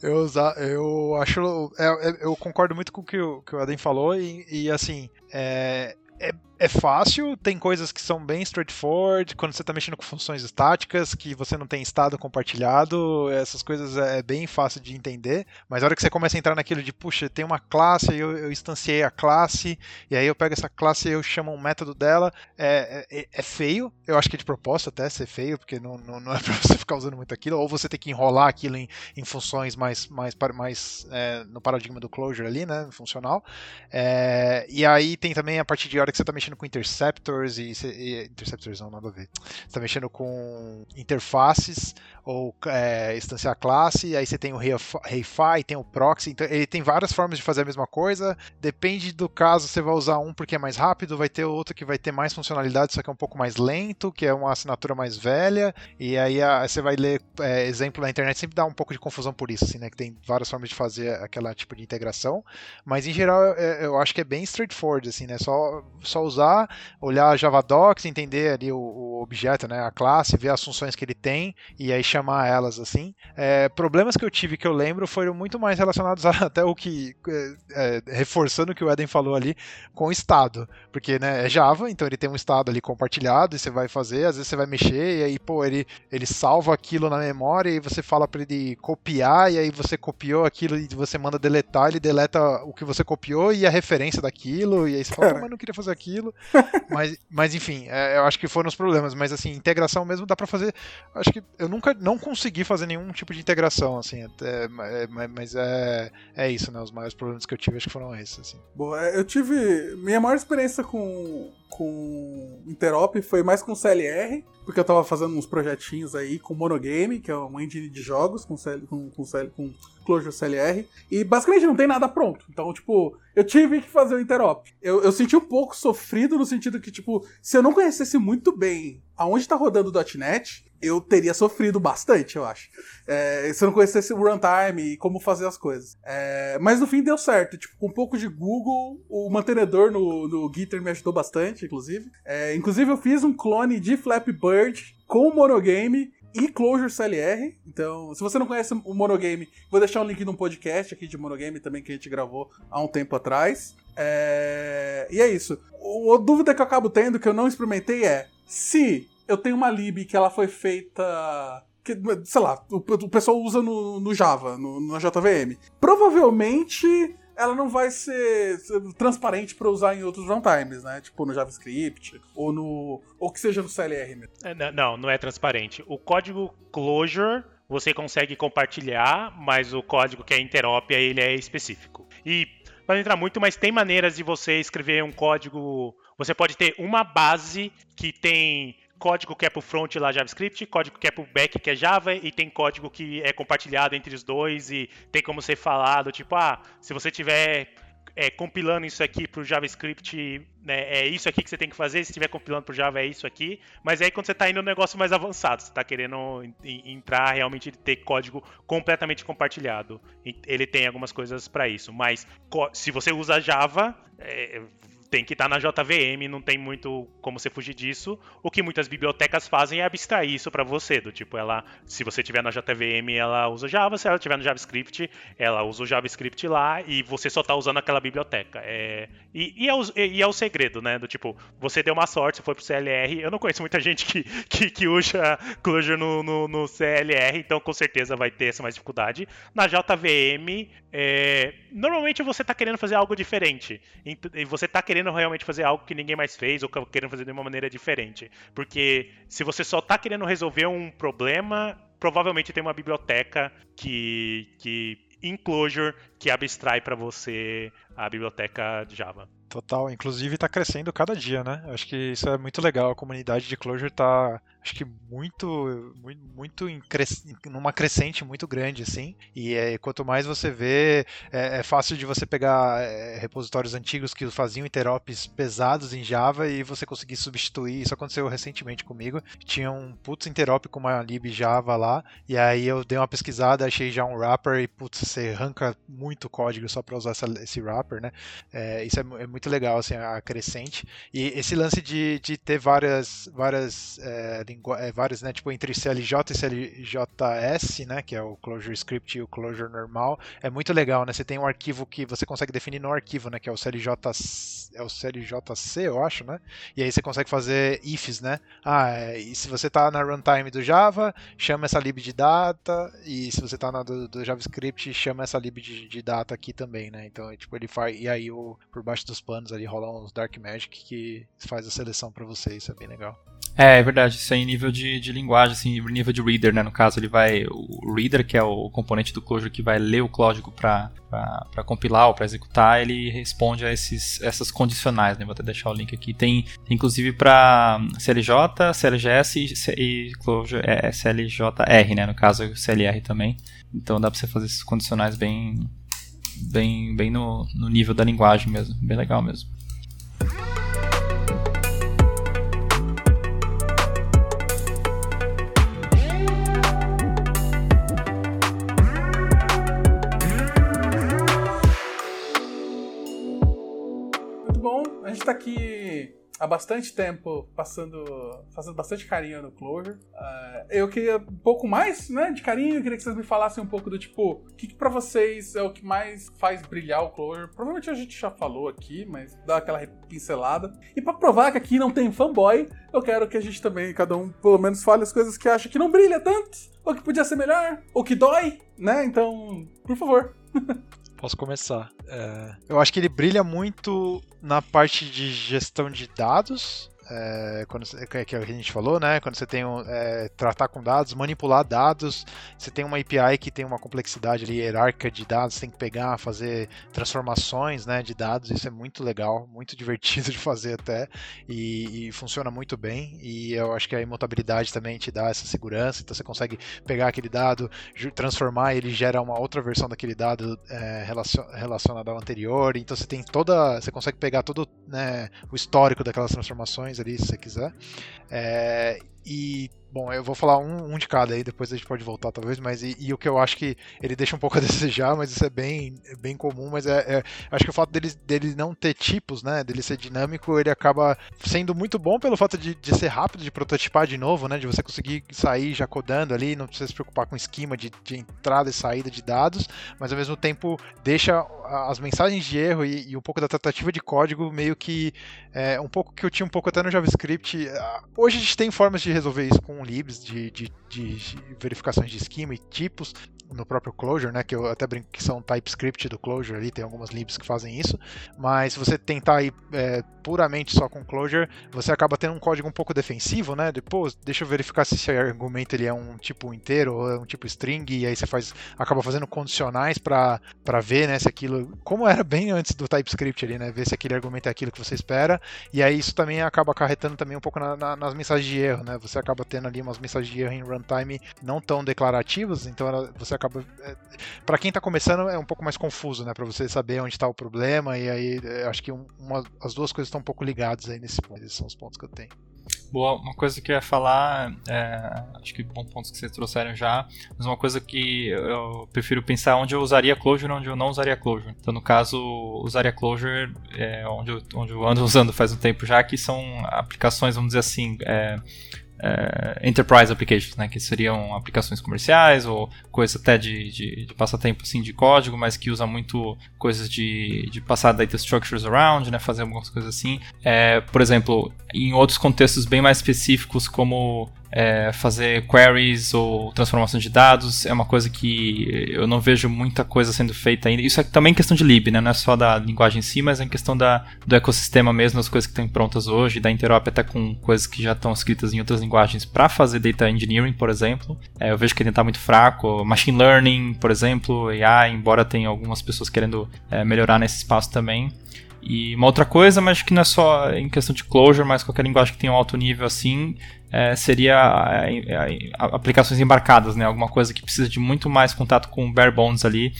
eu, eu acho. Eu, é, é, eu, concordo muito com o que o, que Adam falou, e, e assim, é, é, é fácil, tem coisas que são bem straightforward, quando você está mexendo com funções estáticas, que você não tem estado compartilhado, essas coisas é, é bem fácil de entender, mas a hora que você começa a entrar naquilo de, puxa, tem uma classe, eu, eu instanciei a classe, e aí eu pego essa classe e eu chamo um método dela, é, é, é feio, eu acho que é de propósito até ser feio, porque não, não, não é para você ficar usando muito aquilo, ou você tem que enrolar aquilo em, em funções mais, mais, mais é, no paradigma do closure ali, né, funcional, é, e aí tem também a partir de hora que você está mexendo com interceptors e, e interceptors não nada a ver. Você está mexendo com interfaces ou é, instanciar classe, aí você tem o Reify, tem o proxy, então ele tem várias formas de fazer a mesma coisa. Depende do caso, você vai usar um porque é mais rápido, vai ter outro que vai ter mais funcionalidade, só que é um pouco mais lento, que é uma assinatura mais velha. E aí a, você vai ler é, exemplo na internet, sempre dá um pouco de confusão por isso, assim, né? Que tem várias formas de fazer aquela tipo de integração. Mas em geral eu, acho que é bem straightforward, assim, né? Só, só usar, olhar JavaDocs, entender ali o, o, objeto, né, a classe, ver as funções que ele tem e aí chamar elas assim. É, problemas que eu tive que eu lembro foram muito mais relacionados a, até o que é, é, reforçando o que o Eden falou ali com o estado, porque né, é Java, então ele tem um estado ali compartilhado e você vai fazer, às vezes você vai mexer e aí pô ele ele salva aquilo na memória e você fala para ele copiar e aí você copiou aquilo e você manda deletar, ele deleta o que você copiou e a referência daquilo, e aí você fala, mas não queria fazer aquilo. mas, mas enfim, é, eu acho que foram os problemas. Mas assim, integração mesmo dá para fazer. Acho que eu nunca não consegui fazer nenhum tipo de integração, assim. Até, mas é, é isso, né? Os maiores problemas que eu tive acho que foram esses. Assim. Boa, é, eu tive. Minha maior experiência com, com Interop foi mais com CLR, porque eu tava fazendo uns projetinhos aí com Monogame, que é uma engine de jogos com, CL, com, com, CL, com Clojure CLR, e basicamente não tem nada pronto. Então, tipo, eu tive que fazer o Interop. Eu, eu senti um pouco sofrido no sentido que, tipo, se eu não conhecesse muito bem aonde está rodando o .NET, eu teria sofrido bastante, eu acho. É, se eu não conhecesse o runtime e como fazer as coisas. É, mas no fim deu certo. Tipo, com um pouco de Google, o mantenedor no, no Gitter me ajudou bastante, inclusive. É, inclusive, eu fiz um clone de Flappy Bird com o Monogame e Clojure CLR. Então, se você não conhece o Monogame, vou deixar um link num podcast aqui de Monogame também que a gente gravou há um tempo atrás. É... E é isso. A dúvida que eu acabo tendo, que eu não experimentei, é se eu tenho uma lib que ela foi feita que, sei lá, o, o pessoal usa no, no Java, no, no JVM. Provavelmente ela não vai ser, transparente para usar em outros runtimes, né? Tipo no JavaScript ou no ou que seja no CLR mesmo. É, não, não é transparente. O código Clojure você consegue compartilhar, mas o código que é interop ele é específico. E para entrar muito, mas tem maneiras de você escrever um código. Você pode ter uma base que tem código que é pro front lá JavaScript, código que é pro back que é Java e tem código que é compartilhado entre os dois e tem como ser falado, tipo, ah, se você tiver é, compilando isso aqui pro JavaScript, né, é isso aqui que você tem que fazer, se estiver compilando pro Java é isso aqui, mas aí quando você está indo no negócio mais avançado, você está querendo entrar realmente ter código completamente compartilhado, ele tem algumas coisas para isso, mas se você usa Java, é, tem que estar tá na JVM, não tem muito como você fugir disso. O que muitas bibliotecas fazem é abstrair isso para você, do tipo, ela, se você tiver na JVM, ela usa Java, se ela tiver no JavaScript, ela usa o JavaScript lá e você só está usando aquela biblioteca. É, e, e, é o, e, é o, segredo, né? Do tipo, você deu uma sorte, você foi pro CLR. Eu não conheço muita gente que, que, que usa Clojure no, no, no, CLR, então com certeza vai ter essa mais dificuldade. Na JVM, é, normalmente você está querendo fazer algo diferente. E você está querendo querendo realmente fazer algo que ninguém mais fez ou querendo fazer de uma maneira diferente. Porque se você só está querendo resolver um problema, provavelmente tem uma biblioteca que, que em Clojure que abstrai para você a biblioteca Java. Total, inclusive está crescendo cada dia, né? Acho que isso é muito legal. A comunidade de Clojure está, acho que muito, muito, muito em cres... numa crescente muito grande, assim. E é, quanto mais você vê, é, é fácil de você pegar é, repositórios antigos que faziam interops pesados em Java e você conseguir substituir. Isso aconteceu recentemente comigo. Tinha um putz interop com uma lib Java lá, e aí eu dei uma pesquisada, achei já um wrapper e putz, você arranca muito código só para usar essa, esse wrapper, né? É, isso é, é muito legal, assim, a crescente. E esse lance de, de ter várias, várias, é, é, várias, né, tipo, entre CLJ e CLJS, né, que é o Clojure Script e o Clojure normal, é muito legal, né? Você tem um arquivo que você consegue definir no arquivo, né, que é o CLJ, é o CLJC, eu acho, né? E aí você consegue fazer ifs, né? Ah, é, e se você está na runtime do Java, chama essa lib de data, e se você está na do, do, JavaScript, chama essa lib de, de data aqui também, né? Então, tipo, ele faz, e aí o, por baixo dos panos ali rolam uns Dark Magic que faz a seleção para você, isso é bem legal. É, é verdade, isso é em nível de, de linguagem, assim, nível de reader, né? No caso, ele vai. O reader, que é o componente do Clojure que vai ler o código para compilar ou para executar, ele responde a esses, essas condicionais, né? Vou até deixar o link aqui. Tem, inclusive, para CLJ, CLGS e, e Clojure, é, CLJR, né? No caso, CLR também. Então dá para você fazer esses condicionais bem, bem, bem no, no nível da linguagem mesmo. Bem legal mesmo. Muito bom. A gente está aqui há bastante tempo passando, fazendo bastante carinho no Clojure. Uh, eu queria um pouco mais, né, de carinho. Eu queria que vocês me falassem um pouco do tipo, o que, que para vocês é o que mais faz brilhar o Clojure. Provavelmente a gente já falou aqui, mas dá aquela pincelada. E para provar que aqui não tem fanboy, eu quero que a gente também, cada um, pelo menos fale as coisas que acha que não brilha tanto, ou que podia ser melhor, ou que dói, né? Então, por favor. Posso começar. É, eu acho que ele brilha muito na parte de gestão de dados é, quando, é que a gente falou, né? Quando você tem é, tratar com dados, manipular dados, você tem uma API que tem uma complexidade ali, hierárquica de dados, você tem que pegar, fazer transformações né, de dados, isso é muito legal, muito divertido de fazer até, e, e, funciona muito bem, e eu acho que a imutabilidade também te dá essa segurança, então você consegue pegar aquele dado, transformar, ele gera uma outra versão daquele dado é, relacionado ao anterior, então você tem toda, você consegue pegar todo né, o histórico daquelas transformações ali, se você quiser. É, e Bom, eu vou falar um, um, de cada aí, depois a gente pode voltar talvez, mas e, e, o que eu acho que ele deixa um pouco a desejar, mas isso é bem, é bem comum, mas é, é, acho que o fato dele, dele não ter tipos, né, dele ser dinâmico, ele acaba sendo muito bom pelo fato de, de ser rápido, de prototipar de novo, né, de você conseguir sair já codando ali, não precisa se preocupar com esquema de, de entrada e saída de dados, mas ao mesmo tempo deixa as mensagens de erro e, e um pouco da tratativa de código meio que é, um pouco que eu tinha um pouco até no JavaScript. Hoje a gente tem formas de resolver isso com libs de, de, de, verificações de esquema e tipos no próprio Clojure, né? Que eu até brinco que são TypeScript do Clojure ali, tem algumas libs que fazem isso. Mas se você tentar ir é, puramente só com Clojure, você acaba tendo um código um pouco defensivo, né? Depois, deixa eu verificar se esse argumento ele é um tipo inteiro ou é um tipo string, e aí você faz, acaba fazendo condicionais para ver, né? Se aquilo, como era bem antes do TypeScript ali, né? Ver se aquele argumento é aquilo que você espera. E aí isso também acaba acarretando também um pouco na, na, nas mensagens de erro, né? Você acaba tendo ali umas mensagens de erro em runtime não tão declarativas, então ela, você acaba. É, para quem está começando é um pouco mais confuso, né? Para você saber onde está o problema, e aí é, acho que uma, as duas coisas estão um pouco ligadas aí nesse ponto. Esses são os pontos que eu tenho. Boa, uma coisa que eu ia falar, é, acho que bons pontos que vocês trouxeram já, mas uma coisa que eu prefiro pensar onde eu usaria Clojure e onde eu não usaria Clojure. Então, no caso, usaria Clojure é, onde, eu, onde eu ando usando faz um tempo já, que são aplicações, vamos dizer assim, é, é, enterprise applications, né, que seriam aplicações comerciais ou coisas até de, de, de, passatempo assim, de código, mas que usa muito coisas de, de passar data structures around, né, fazer algumas coisas assim. É, por exemplo, em outros contextos bem mais específicos, como é, fazer queries ou transformação de dados é uma coisa que eu não vejo muita coisa sendo feita ainda. Isso é também questão de lib, né? Não é só da linguagem em si, mas é questão da, do ecossistema mesmo, das coisas que estão prontas hoje, da interop até com coisas que já estão escritas em outras linguagens para fazer data engineering, por exemplo. É, eu vejo que ele está muito fraco. Machine learning, por exemplo, AI, embora tenha algumas pessoas querendo é, melhorar nesse espaço também. E uma outra coisa, mas que não é só em questão de closure, mas qualquer linguagem que tenha um alto nível assim, é, seria é, é, aplicações embarcadas, né? Alguma coisa que precisa de muito mais contato com bare bones ali.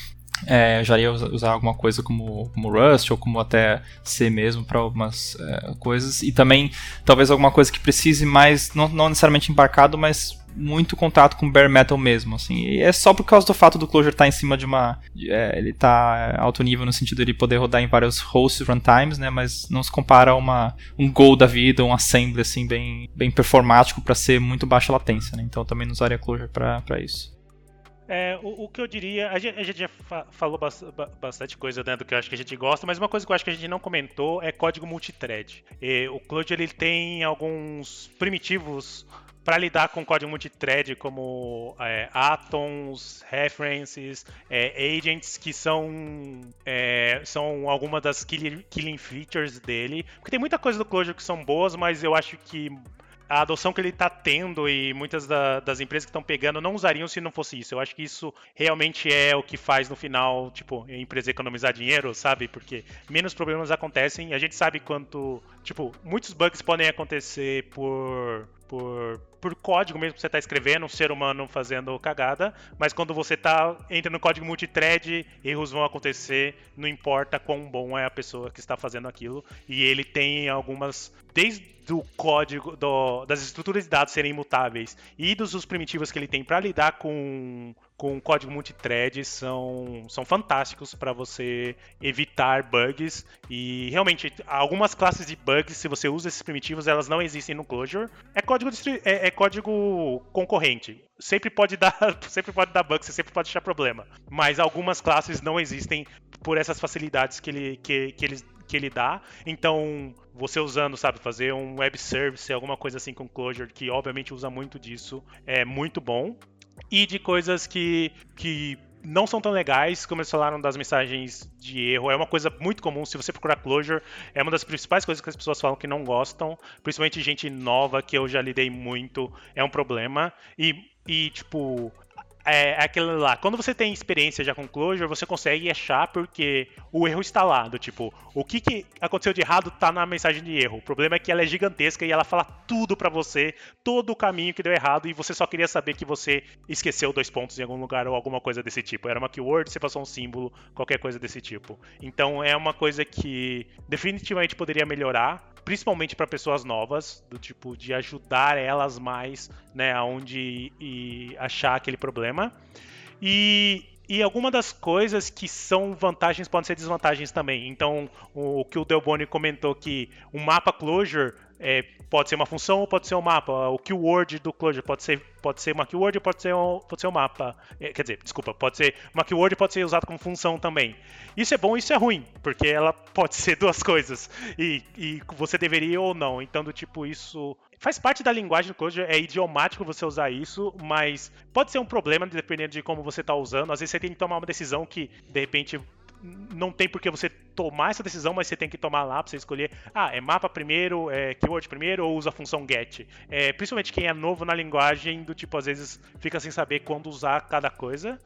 É, já ia usar alguma coisa como, como Rust ou como até C mesmo para algumas é, coisas. E também talvez alguma coisa que precise mais, não, não necessariamente embarcado, mas muito contato com bare metal mesmo, assim. E é só por causa do fato do Clojure estar tá em cima de uma... É, ele tá alto nível no sentido de ele poder rodar em vários hosts runtimes, né? Mas não se compara a uma, um Go da vida, um assembly, assim, bem, bem performático para ser muito baixa latência, né? Então também não usaria Clojure para isso. É, o, o, que eu diria, a gente, a gente já fa falou bastante coisa né, do que eu acho que a gente gosta, mas uma coisa que eu acho que a gente não comentou é código multithread. O Clojure ele tem alguns primitivos para lidar com código multithread como é, atoms, references, é, agents, que são, é, são algumas das killing, features dele. Porque tem muita coisa do Clojure que são boas, mas eu acho que a adoção que ele está tendo e muitas da, das empresas que estão pegando não usariam se não fosse isso. Eu acho que isso realmente é o que faz no final, tipo, a empresa economizar dinheiro, sabe? Porque menos problemas acontecem. A gente sabe quanto, tipo, muitos bugs podem acontecer por por, por código mesmo que você está escrevendo, um ser humano fazendo cagada, mas quando você tá entra no código multithread, erros vão acontecer, não importa quão bom é a pessoa que está fazendo aquilo, e ele tem algumas desde o código do, das estruturas de dados serem imutáveis e dos usos primitivos que ele tem para lidar com com código multithread são, são fantásticos para você evitar bugs e realmente algumas classes de bugs, se você usa esses primitivos, elas não existem no Clojure. É código é, é código concorrente. Sempre pode dar, sempre pode dar bug, você sempre pode achar problema. Mas algumas classes não existem por essas facilidades que ele, que, que ele, que ele dá. Então, você usando, sabe, fazer um web service, alguma coisa assim com Clojure, que obviamente usa muito disso, é muito bom e de coisas que, que não são tão legais, como eles falaram das mensagens de erro. É uma coisa muito comum, se você procurar Clojure, é uma das principais coisas que as pessoas falam que não gostam, principalmente gente nova, que eu já lidei muito, é um problema. E, e tipo, é, é aquilo lá. Quando você tem experiência já com Clojure, você consegue achar porque o erro está lá. Do tipo, o que, que aconteceu de errado está na mensagem de erro. O problema é que ela é gigantesca e ela fala tudo para você, todo o caminho que deu errado, e você só queria saber que você esqueceu dois pontos em algum lugar ou alguma coisa desse tipo. Era uma keyword, você passou um símbolo, qualquer coisa desse tipo. Então é uma coisa que definitivamente poderia melhorar principalmente para pessoas novas, do tipo de ajudar elas mais, né, aonde e achar aquele problema. E e algumas das coisas que são vantagens podem ser desvantagens também. Então, o, que o Delboni comentou que o mapa closure é, pode ser uma função ou pode ser um mapa. O keyword do Clojure pode ser, pode ser uma keyword ou pode ser um, pode ser um mapa. É, quer dizer, desculpa, pode ser uma keyword pode ser usado como função também. Isso é bom e isso é ruim, porque ela pode ser duas coisas. E, e você deveria ou não. Então, do tipo, isso faz parte da linguagem do Clojure, é idiomático você usar isso, mas pode ser um problema dependendo de como você está usando. Às vezes você tem que tomar uma decisão que, de repente, não tem por que você tomar essa decisão, mas você tem que tomar lá para você escolher, ah, é mapa primeiro, é keyword primeiro ou usa a função get. É, principalmente quem é novo na linguagem, do tipo, às vezes fica sem saber quando usar cada coisa.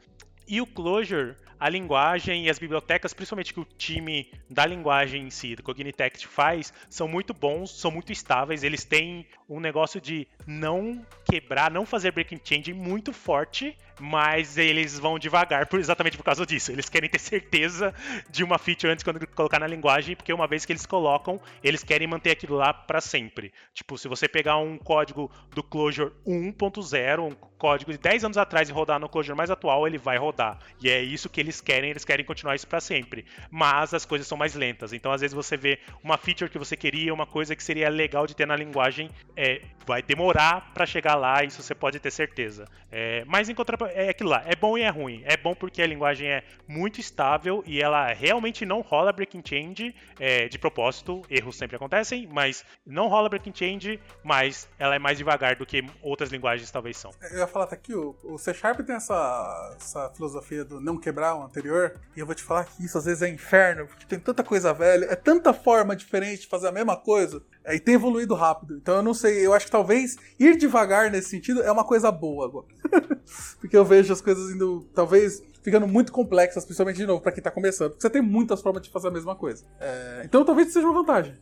E o Clojure, a linguagem e as bibliotecas, principalmente que o time da linguagem em si, do Cognitext faz, são muito bons, são muito estáveis. Eles têm um negócio de não quebrar, não fazer breaking change muito forte, mas eles vão devagar por, exatamente por causa disso. Eles querem ter certeza de uma feature antes de colocar na linguagem, porque uma vez que eles colocam, eles querem manter aquilo lá para sempre. Tipo, se você pegar um código do Clojure 1.0, um código de 10 anos atrás e rodar no Clojure mais atual, ele vai rodar. E é isso que eles querem, eles querem continuar isso para sempre. Mas as coisas são mais lentas. Então, às vezes você vê uma feature que você queria, uma coisa que seria legal de ter na linguagem, é, vai demorar para chegar lá, isso você pode ter certeza. É, mas em contra é aquilo lá, é bom e é ruim. É bom porque a linguagem é muito estável e ela realmente não rola breaking change é, de propósito. Erros sempre acontecem, mas não rola breaking change, mas ela é mais devagar do que outras linguagens talvez são. Eu ia falar, tá aqui, o, o C Sharp tem essa, essa filosofia do não quebrar o anterior, e eu vou te falar que isso às vezes é inferno, porque tem tanta coisa velha, é tanta forma diferente de fazer a mesma coisa, é, e tem evoluído rápido. Então eu não sei, eu acho que talvez ir devagar nesse sentido é uma coisa boa agora. porque eu vejo as coisas indo, talvez, ficando muito complexas, principalmente de novo, para quem tá começando. Porque você tem muitas formas de fazer a mesma coisa. É, então talvez seja uma vantagem.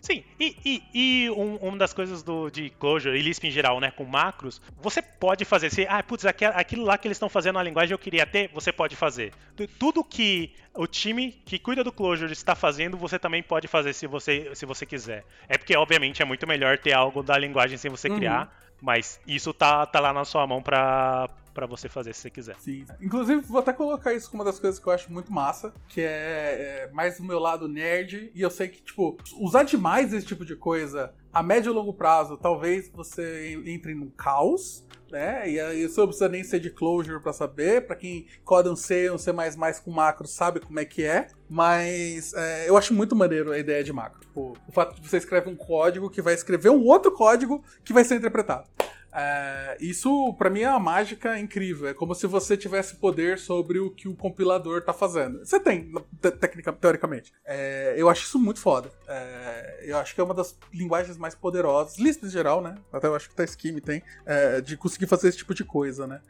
Sim, e, e, e um, uma das coisas do, de Clojure e Lisp em geral, né, com macros, você pode fazer. Se, ah, putz, aquilo lá que eles estão fazendo na linguagem eu queria ter, você pode fazer. Tudo que o time que cuida do Clojure está fazendo, você também pode fazer se você, se você quiser. É porque, obviamente, é muito melhor ter algo da linguagem sem você uhum. criar, mas isso tá, tá lá na sua mão para para você fazer se você quiser. Sim. Inclusive, vou até colocar isso como uma das coisas que eu acho muito massa, que é, é mais do meu lado nerd, e eu sei que, tipo, usar demais esse tipo de coisa a médio e longo prazo, talvez você entre num caos, né? E isso não precisa nem ser de closure para saber. Para quem coda um C, um C++ com macro sabe como é que é. Mas é, eu acho muito maneiro a ideia de macro. Tipo, o fato de você escrever um código que vai escrever um outro código que vai ser interpretado. É, isso, para mim, é uma mágica incrível. É como se você tivesse poder sobre o que o compilador tá fazendo. Você tem, teoricamente. É, eu acho isso muito foda. É, eu acho que é uma das linguagens mais poderosas, Lisp em geral, né? Até eu acho que tá Scheme tem, é, de conseguir fazer esse tipo de coisa, né?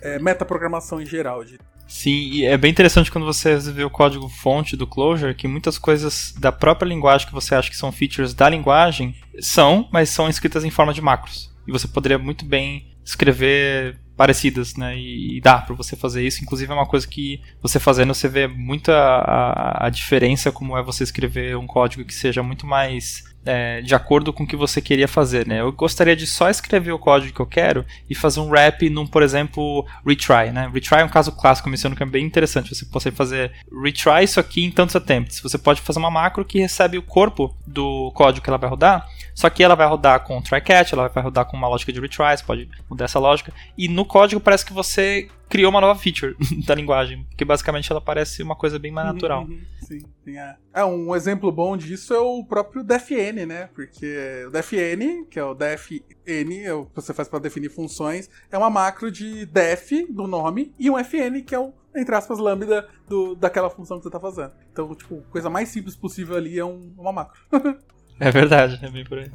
É, metaprogramação em geral. De... Sim, e é bem interessante quando você vê o código fonte do Clojure, que muitas coisas da própria linguagem que você acha que são features da linguagem são, mas são escritas em forma de macros. E você poderia muito bem escrever parecidas, né? E, e dá para você fazer isso. Inclusive é uma coisa que você fazendo você vê muita a, diferença como é você escrever um código que seja muito mais é, de acordo com o que você queria fazer, né? Eu gostaria de só escrever o código que eu quero e fazer um wrap num, por exemplo, retry, né? Retry é um caso clássico, menciono que é bem interessante. Você pode fazer retry isso aqui em tantos attempts. Você pode fazer uma macro que recebe o corpo do código que ela vai rodar, só que ela vai rodar com try catch, ela vai rodar com uma lógica de retry, você pode mudar essa lógica. E no código parece que você criou uma nova feature da linguagem, porque basicamente ela parece uma coisa bem mais uhum, natural. Uhum, sim, sim, é. é. um exemplo bom disso é o próprio defn, né? Porque o defn, que é o defn, é o que você faz para definir funções, é uma macro de def do nome e um fn, que é o entre aspas, lambda do, daquela função que você está fazendo. Então, tipo, coisa mais simples possível ali é um, uma macro. é verdade, é bem por aí.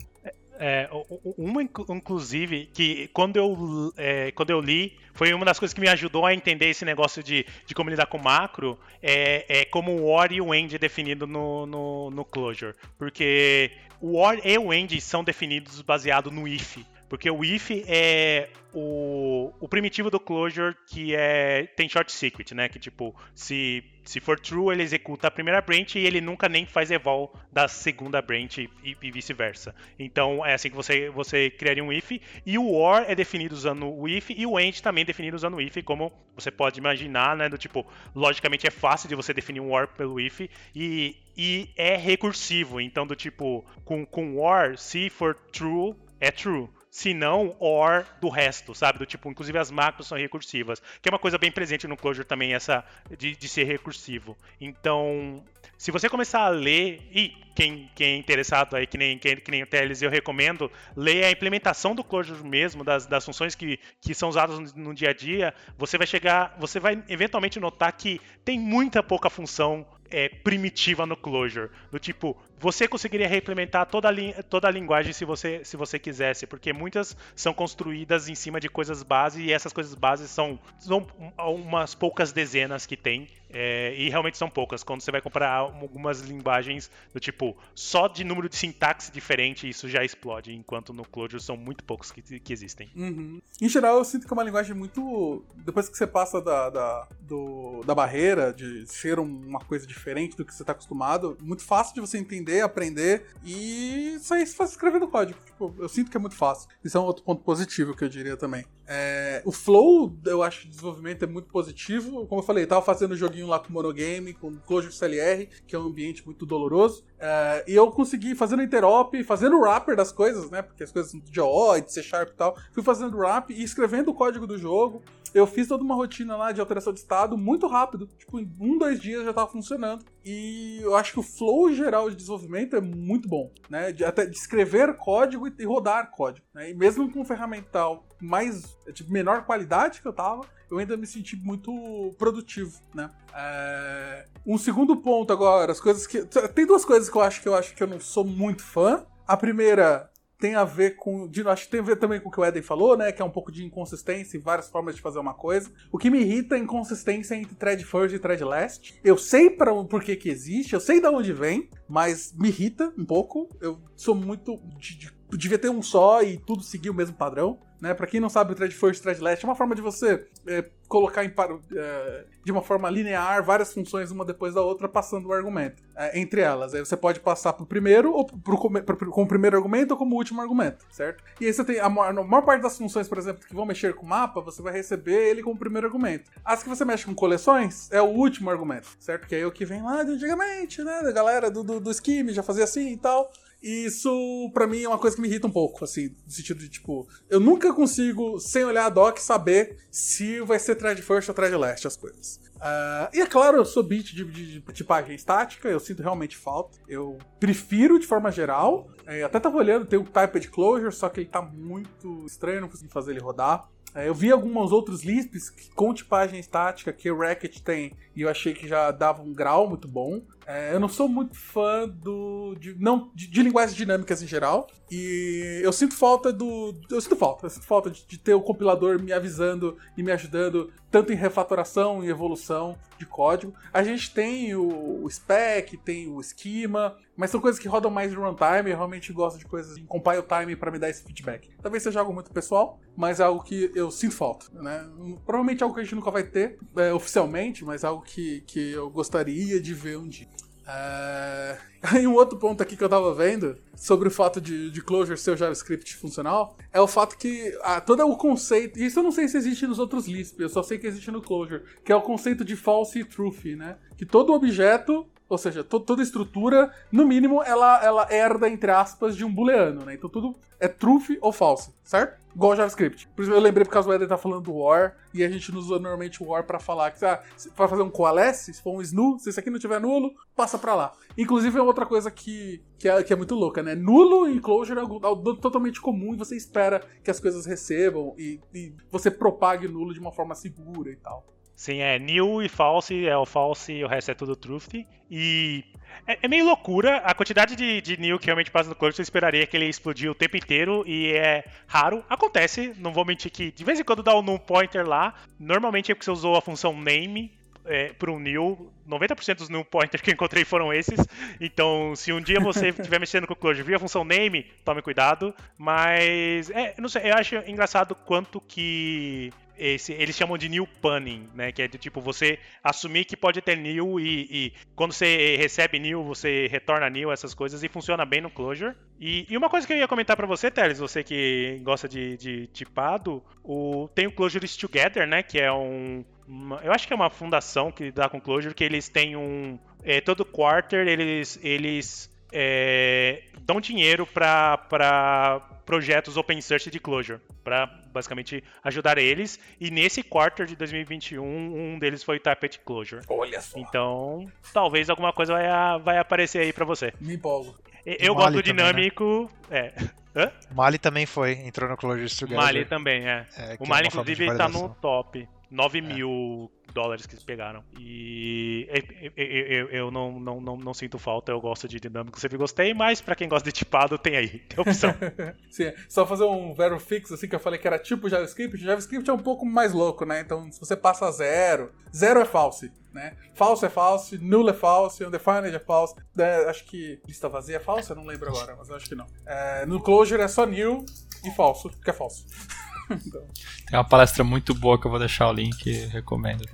É, uma, inclusive, que quando eu, é, quando eu li, foi uma das coisas que me ajudou a entender esse negócio de, de como lidar com macro, é, é como o OR e o END é definido no, no, no Clojure. Porque o OR e o END são definidos baseado no IF. Porque o if é o, o primitivo do closure que é tem short secret, né? Que tipo, se, se for true, ele executa a primeira branch e ele nunca nem faz evol da segunda branch e, e vice-versa. Então é assim que você, você criaria um if. E o or é definido usando o if e o end também é definido usando o if, como você pode imaginar, né? Do tipo, logicamente é fácil de você definir um or pelo if e, e é recursivo. Então, do tipo, com, com or, se for true, é true se não or do resto, sabe? Do tipo, inclusive as macros são recursivas, que é uma coisa bem presente no Clojure também, essa de, de ser recursivo. Então, se você começar a ler, e quem, quem é interessado aí, que nem, que, que nem o Teles, eu recomendo, ler a implementação do Clojure mesmo, das, das funções que, que são usadas no, no dia a dia, você vai chegar, você vai eventualmente notar que tem muita pouca função é, primitiva no Clojure. Do tipo, você conseguiria reimplementar toda a, toda a linguagem se você, se você quisesse, porque muitas são construídas em cima de coisas base e essas coisas base são, são umas poucas dezenas que tem. É, e realmente são poucas. Quando você vai comparar algumas linguagens do tipo, só de número de sintaxe diferente, isso já explode, enquanto no Clojure são muito poucos que, que existem. Uhum. Em geral, eu sinto que é uma linguagem muito. Depois que você passa da, da, do, da barreira de ser uma coisa diferente do que você está acostumado, muito fácil de você entender entender, aprender e sair escrevendo código. Tipo, eu sinto que é muito fácil. Isso é um outro ponto positivo que eu diria também. É, o flow, eu acho o desenvolvimento é muito positivo. Como eu falei, eu tava fazendo um joguinho lá com Monogame, com Clojure CLR, que é um ambiente muito doloroso. É, e eu consegui, fazendo interop, fazendo wrapper das coisas, né? Porque as coisas de OO, de C Sharp e tal. Fui fazendo wrap e escrevendo o código do jogo. Eu fiz toda uma rotina lá de alteração de estado muito rápido. Tipo, em um, dois dias já tava funcionando. E eu acho que o flow geral de desenvolvimento é muito bom, né? De, até de escrever código e rodar código. Né? E mesmo com um ferramental mais, tipo, menor qualidade que eu tava, eu ainda me senti muito produtivo, né? É... Um segundo ponto agora, as coisas que... Tem duas coisas que eu acho que eu acho que eu não sou muito fã. A primeira tem a ver com. Acho que tem a ver também com o que o Eden falou, né? Que é um pouco de inconsistência e várias formas de fazer uma coisa. O que me irrita é a inconsistência entre thread first e thread last. Eu sei para por que, que existe, eu sei de onde vem, mas me irrita um pouco. Eu sou muito. De, de, devia ter um só e tudo seguir o mesmo padrão. Né? Para quem não sabe, o thread first thread last é uma forma de você é, colocar em, é, de uma forma linear várias funções uma depois da outra, passando o argumento é, entre elas. Aí você pode passar pro primeiro, ou pro, pro, pro, como primeiro argumento, ou como último argumento, certo? E aí você tem a maior, a maior parte das funções, por exemplo, que vão mexer com o mapa, você vai receber ele como primeiro argumento. As que você mexe com coleções é o último argumento, certo? Que é o que vem lá de antigamente, né? Da galera do, do, do Scheme já fazia assim e tal. E isso, para mim, é uma coisa que me irrita um pouco, assim, no sentido de, tipo, eu nunca consigo, sem olhar a doc, saber se vai ser thread first ou thread last as coisas. Uh, e é claro, eu sou beat de, de, de tipagem estática, eu sinto realmente falta. Eu prefiro de forma geral. É, até tava olhando, tem o Typed Closure, só que ele tá muito estranho, não consegui fazer ele rodar. É, eu vi alguns outros Lisps com tipagem estática que o Racket tem e eu achei que já dava um grau muito bom. É, eu não sou muito fã do, de, não, de, de, linguagens dinâmicas em geral e eu sinto falta do. Eu sinto falta, eu sinto falta de, de ter o compilador me avisando e me ajudando tanto em refatoração e evolução de código. A gente tem o, o spec, tem o esquema, mas são coisas que rodam mais de runtime. Eu realmente gosto de coisas em compile time para me dar esse feedback. Talvez seja algo muito pessoal, mas é algo que eu sinto falta. Né? Provavelmente é algo que a gente nunca vai ter é, oficialmente, mas é algo que, que eu gostaria de ver um dia. É... E um outro ponto aqui que eu tava vendo sobre o fato de, de Clojure ser o JavaScript funcional é o fato que ah, todo o conceito. Isso eu não sei se existe nos outros Lisp, eu só sei que existe no Clojure, que é o conceito de false e truth, né? Que todo objeto ou seja, to toda estrutura, no mínimo, ela, ela herda, entre aspas, de um booleano, né? Então tudo é truth ou false, certo? Igual JavaScript. Por isso eu lembrei por causa do Eder tá falando do war, e a gente usa normalmente o war para falar que, ah, vai fazer um coalesce, se for um snu, se esse aqui não tiver nulo, passa para lá. Inclusive é outra coisa que, que, é, que é muito louca, né? Nulo em Clojure é algo, algo totalmente comum e você espera que as coisas recebam e, e você propague nulo de uma forma segura e tal. Sim, é new e false, é o false e o resto é tudo truth. E é, é meio loucura a quantidade de, de new que realmente passa no código. Você esperaria que ele explodir o tempo inteiro e é raro. Acontece, não vou mentir que de vez em quando dá um null pointer lá. Normalmente é porque você usou a função name é, para um new. 90% dos new pointers que eu encontrei foram esses. Então, se um dia você estiver mexendo com o Clojure via a função name, tome cuidado. Mas, é, não sei, eu acho engraçado quanto que esse, eles chamam de new punning, né? Que é de tipo você assumir que pode ter new e, e quando você recebe new, você retorna new, essas coisas, e funciona bem no Clojure. E, e uma coisa que eu ia comentar para você, Teles, você que gosta de, de tipado, o, tem o Clojure Together, né? Que é um. Uma, eu acho que é uma fundação que dá com Clojure, que eles têm um. É, todo quarter eles, eles é, dão dinheiro para projetos open source de Clojure, para basicamente ajudar eles. E nesse quarter de 2021, um deles foi o Tapet Clojure. Olha só. Então, talvez alguma coisa vai, vai aparecer aí para você. Me empolgo. Eu gosto do dinâmico. Também, né? É. Hã? Mali também foi, entrou no Clojure Together. Mali também, é. é o Mali, é inclusive, tá no top. 9 é. mil dólares que eles pegaram. E eu, eu, não, não, não, não, sinto falta, eu gosto de dinâmico, sempre gostei, mas para quem gosta de tipado, tem aí, tem opção. Sim, só fazer um vero fix, assim, que eu falei que era tipo JavaScript, JavaScript é um pouco mais louco, né? Então, se você passa zero, zero é false. Né? Falso é falso, null é falso, undefined é falso. É, acho que lista vazia é falsa, não lembro agora, mas acho que não. É, no closure é só new e falso, que é falso. então. Tem uma palestra muito boa que eu vou deixar o link, recomendo.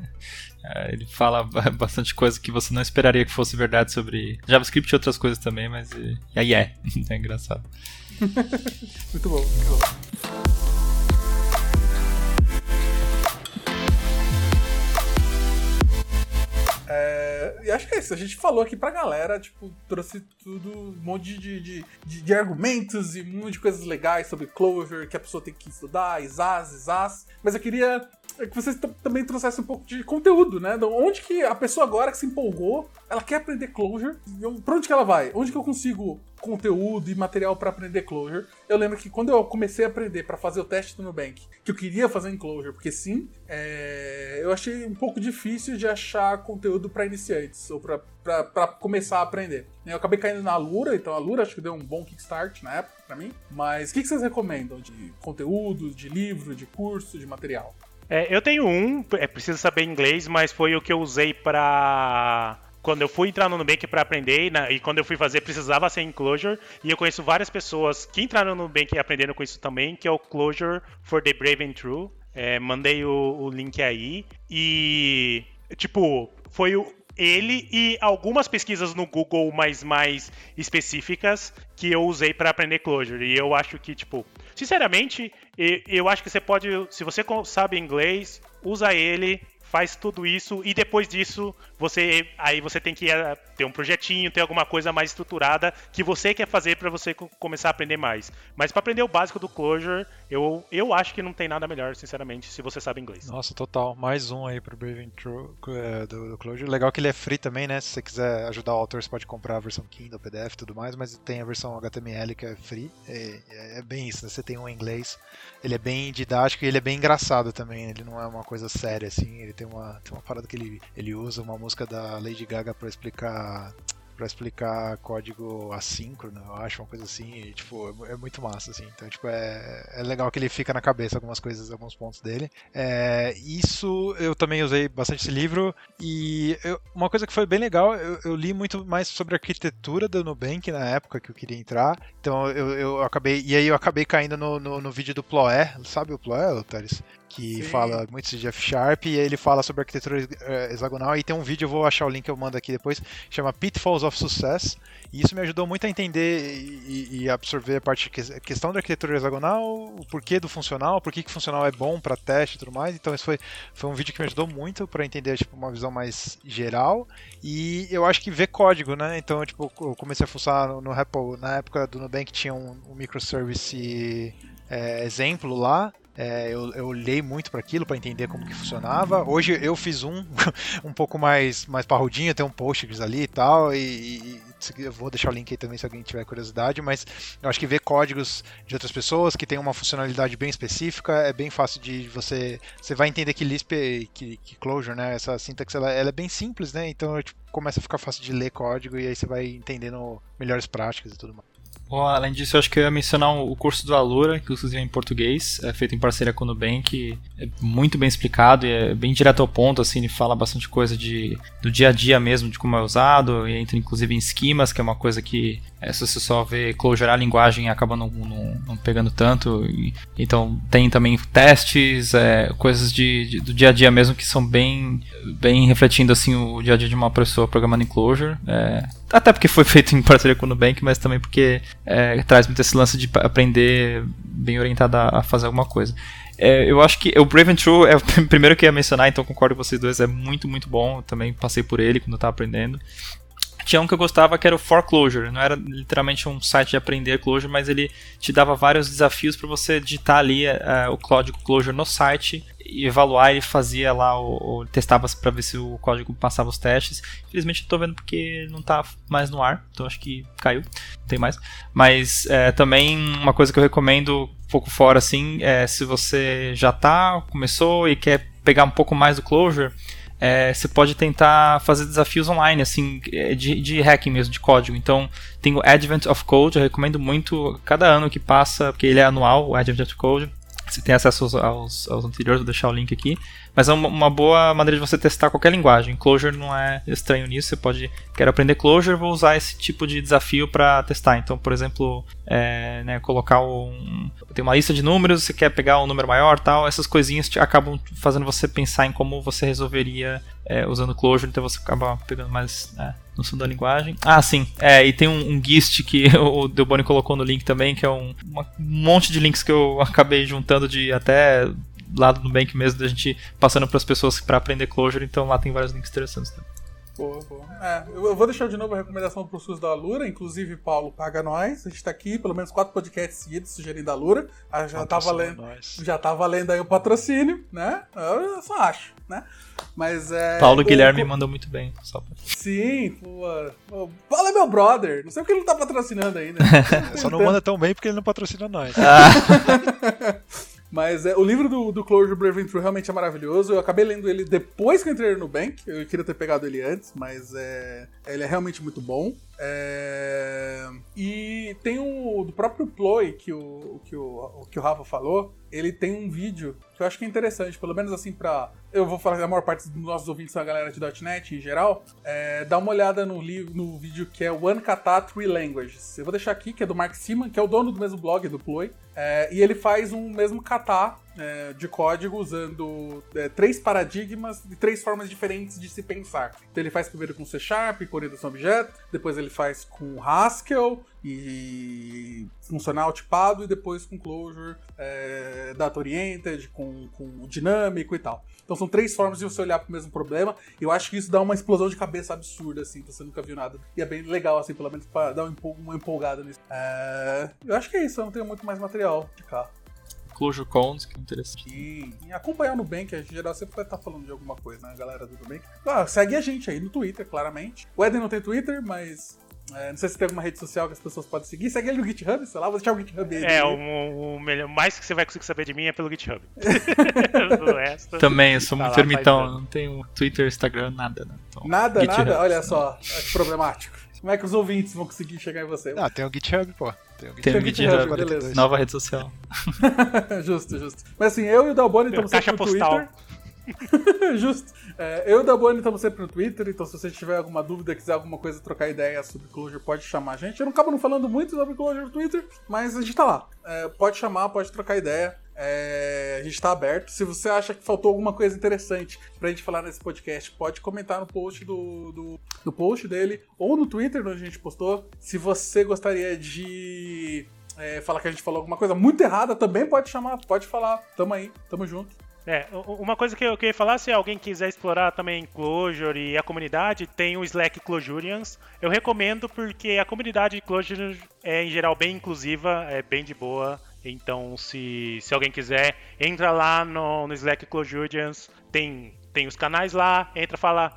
É, ele fala bastante coisa que você não esperaria que fosse verdade sobre JavaScript e outras coisas também, mas aí é. é engraçado. muito bom, muito bom. E acho que é isso. A gente falou aqui pra galera, tipo, trouxe tudo, um monte de, de, de, de argumentos e um monte de coisas legais sobre Clojure que a pessoa tem que estudar, ISAS, ISAS. Mas eu queria que vocês também trouxessem um pouco de conteúdo, né? Onde que a pessoa agora que se empolgou, ela quer aprender Clojure, pra onde que ela vai? Onde que eu consigo conteúdo e material para aprender Clojure. Eu lembro que quando eu comecei a aprender para fazer o teste do Nubank, que eu queria fazer em Clojure, porque sim, é... eu achei um pouco difícil de achar conteúdo para iniciantes ou para começar a aprender. Eu acabei caindo na Lura, então a Lura acho que deu um bom kickstart na época para mim. Mas o que, que vocês recomendam de conteúdo, de livro, de curso, de material? É, eu tenho um, é preciso saber inglês, mas foi o que eu usei para quando eu fui entrar no Nubank para aprender né, e quando eu fui fazer precisava ser em Clojure e eu conheço várias pessoas que entraram no Nubank e aprenderam com isso também, que é o Clojure for the Brave and True. É, mandei o, o, link aí e tipo foi o, ele e algumas pesquisas no Google mais mais específicas que eu usei para aprender Clojure e eu acho que tipo sinceramente eu acho que você pode se você sabe inglês usa ele faz tudo isso e depois disso você aí você tem que eh, ter um projetinho, ter alguma coisa mais estruturada que você quer fazer para você começar a aprender mais. Mas para aprender o básico do Clojure, eu, eu acho que não tem nada melhor, sinceramente, se você sabe inglês. Nossa, total. Mais um aí pro Brave True é, do, do Clojure. Legal que ele é free também, né? Se você quiser ajudar o autor, você pode comprar a versão Kindle, PDF e tudo mais, mas tem a versão HTML que é free. É, é, é bem isso, né? Você tem um inglês, ele é bem didático e ele é bem engraçado também. Ele não é uma coisa séria, assim. Ele tem uma, tem uma parada que ele, ele usa, uma música da Lady Gaga para explicar para explicar código assíncrono, eu acho, uma coisa assim, e, tipo, é, é, muito massa, assim. Então, tipo, é, é legal que ele fica na cabeça algumas coisas, alguns pontos dele. É, isso eu também usei bastante esse livro, e eu, uma coisa que foi bem legal, eu, eu, li muito mais sobre a arquitetura do Nubank na época que eu queria entrar, então eu, eu acabei, e aí eu acabei caindo no, no, no vídeo do Ploé, sabe o Ploé, Thales? Que Sim. fala muito de F Sharp e ele fala sobre arquitetura hexagonal e tem um vídeo, eu vou achar o link, eu mando aqui depois, chama Pitfalls of Success. E isso me ajudou muito a entender e, e absorver a parte de questão da arquitetura hexagonal, o porquê do funcional, por que funcional é bom para teste e tudo mais. Então, esse foi, foi um vídeo que me ajudou muito para entender tipo, uma visão mais geral. E eu acho que ver código, né? Então, tipo, eu comecei a fuçar no, no Apple, na época do Nubank tinha um, um microservice é, exemplo lá. É, eu, eu olhei muito para aquilo para entender como que funcionava. Hoje eu fiz um um pouco mais mais parrudinho, tem um Postgres ali e tal, e, e, eu vou deixar o link aí também se alguém tiver curiosidade, mas eu acho que ver códigos de outras pessoas que tem uma funcionalidade bem específica é bem fácil de você você vai entender que Lisp que, que Clojure, né, essa sintaxe ela, ela é bem simples, né? Então tipo, começa a ficar fácil de ler código e aí você vai entendendo melhores práticas e tudo mais. Bom, além disso, eu acho que eu ia mencionar o curso do Alura, que inclusive é em português, é feito em parceria com o Nubank, é muito bem explicado e é bem direto ao ponto, assim, ele fala bastante coisa de, do dia a dia mesmo, de como é usado, e entra inclusive em esquemas, que é uma coisa que é, se você só vê clojure a linguagem acaba não, não, não pegando tanto. E, então tem também testes, é, coisas de, de, do dia a dia mesmo que são bem, bem refletindo assim o dia a dia de uma pessoa programando em Clojure. É, até porque foi feito em parceria com o Nubank, mas também porque é, traz muito esse lance de aprender bem orientado a, a fazer alguma coisa. É, eu acho que o Brave and True é o primeiro que eu ia mencionar, então concordo com vocês dois, é muito, muito bom. Eu também passei por ele quando eu estava aprendendo. Tinha um que eu gostava que era o Foreclosure. Não era literalmente um site de aprender Clojure, mas ele te dava vários desafios para você digitar ali uh, o código Clojure no site e evaluar. e fazia lá, o, testava para ver se o código passava os testes. Infelizmente eu tô vendo porque não tá mais no ar, então acho que caiu, não tem mais. Mas é, também uma coisa que eu recomendo um pouco fora assim, é se você já tá, começou e quer pegar um pouco mais do Clojure é, você pode tentar fazer desafios online, assim, é, de, de hacking mesmo, de código. Então, tem o Advent of Code, eu recomendo muito, cada ano que passa, porque ele é anual, o Advent of Code. Você tem acesso aos, aos, aos anteriores, vou deixar o link aqui. Mas é uma, boa maneira de você testar qualquer linguagem. Clojure não é estranho nisso. Você pode, quero aprender Clojure, vou usar esse tipo de desafio para testar. Então, por exemplo, é, né, colocar um, tem uma lista de números, você quer pegar um número maior, tal. Essas coisinhas te, acabam fazendo você pensar em como você resolveria é, usando Clojure. Então você acaba pegando mais né, noção da linguagem. Ah, sim. É, e tem um, um GIST que o Delboni colocou no link também, que é um, um monte de links que eu acabei juntando de até lá do Nubank mesmo, da gente passando para as pessoas para aprender Clojure, então lá tem vários links interessantes também. Boa, boa. É, eu vou deixar de novo a recomendação para os cursos da Alura, inclusive Paulo paga nós. A gente está aqui, pelo menos quatro podcasts seguidos sugerindo a Alura. Ah, já tá valendo, já tá valendo aí o patrocínio, né? Eu só acho, né? Mas é. Paulo o, Guilherme o... mandou muito bem. Só pra... Sim, pô. Paulo é meu brother. Não sei porque ele não tá patrocinando ainda. só não manda tão bem porque ele não patrocina nós. Ah. Mas é, o livro do, do Closure Brave True realmente é maravilhoso. Eu acabei lendo ele depois que eu entrei no Bank. Eu queria ter pegado ele antes, mas é, ele é realmente muito bom. É... E tem o do próprio Ploy que o, que, o, que o Rafa falou. Ele tem um vídeo que eu acho que é interessante, pelo menos assim pra. Eu vou falar que a maior parte dos nossos ouvintes são a galera de .NET em geral. É, dá uma olhada no, livro, no vídeo que é One Kata Three Languages. Eu vou deixar aqui, que é do Mark Siman, que é o dono do mesmo blog do Ploy. É, e ele faz um mesmo kata é, de código usando é, três paradigmas e três formas diferentes de se pensar. Então ele faz primeiro com C Sharp, com orientação objeto, depois ele faz com Haskell e funcional tipado, e depois com Clojure, é, Data Oriented, com, com dinâmico e tal. Então são três formas de você olhar para o mesmo problema. E eu acho que isso dá uma explosão de cabeça absurda, assim, você nunca viu nada. E é bem legal, assim, pelo menos para dar uma empolgada nisso. É, eu acho que é isso, eu não tenho muito mais material de cá. Clojure Cons, que é interessante. Sim, e acompanhar no Nubank, a geral sempre vai estar falando de alguma coisa, né, galera do Nubank. Ah, segue a gente aí no Twitter, claramente. O Eden não tem Twitter, mas é, não sei se tem alguma rede social que as pessoas podem seguir. Segue ele no GitHub, sei lá, vou deixar o GitHub aí. É, o, o melhor, mais que você vai conseguir saber de mim é pelo GitHub. resto, Também, eu sou tá muito ermitão, não tenho Twitter, Instagram, nada. Né? Então, nada, GitHub, nada? Olha só, é problemático. Como é que os ouvintes vão conseguir chegar em você? Ah, tem o GitHub, pô. Tem o GitHub, tem o GitHub, beleza. Nova rede social. justo, justo. Mas assim, eu e o Dalboni estamos sempre no postal. Twitter. Justo. É, eu e o Dabone estamos sempre no Twitter, então se você tiver alguma dúvida, quiser alguma coisa, trocar ideia sobre Clojure, pode chamar a gente. Eu não acabo não falando muito sobre Clojure no Twitter, mas a gente tá lá. É, pode chamar, pode trocar ideia. É, a gente tá aberto. Se você acha que faltou alguma coisa interessante pra gente falar nesse podcast, pode comentar no post do, do, do post dele ou no Twitter, onde a gente postou. Se você gostaria de é, falar que a gente falou alguma coisa muito errada, também pode chamar, pode falar. Tamo aí, tamo junto. É, uma coisa que eu queria falar, se alguém quiser explorar também Clojure e a comunidade, tem o Slack Clojurians. Eu recomendo porque a comunidade de Clojure é, em geral, bem inclusiva, é bem de boa. Então, se, se alguém quiser, entra lá no, no Slack Clojurians, tem, tem os canais lá, entra, fala,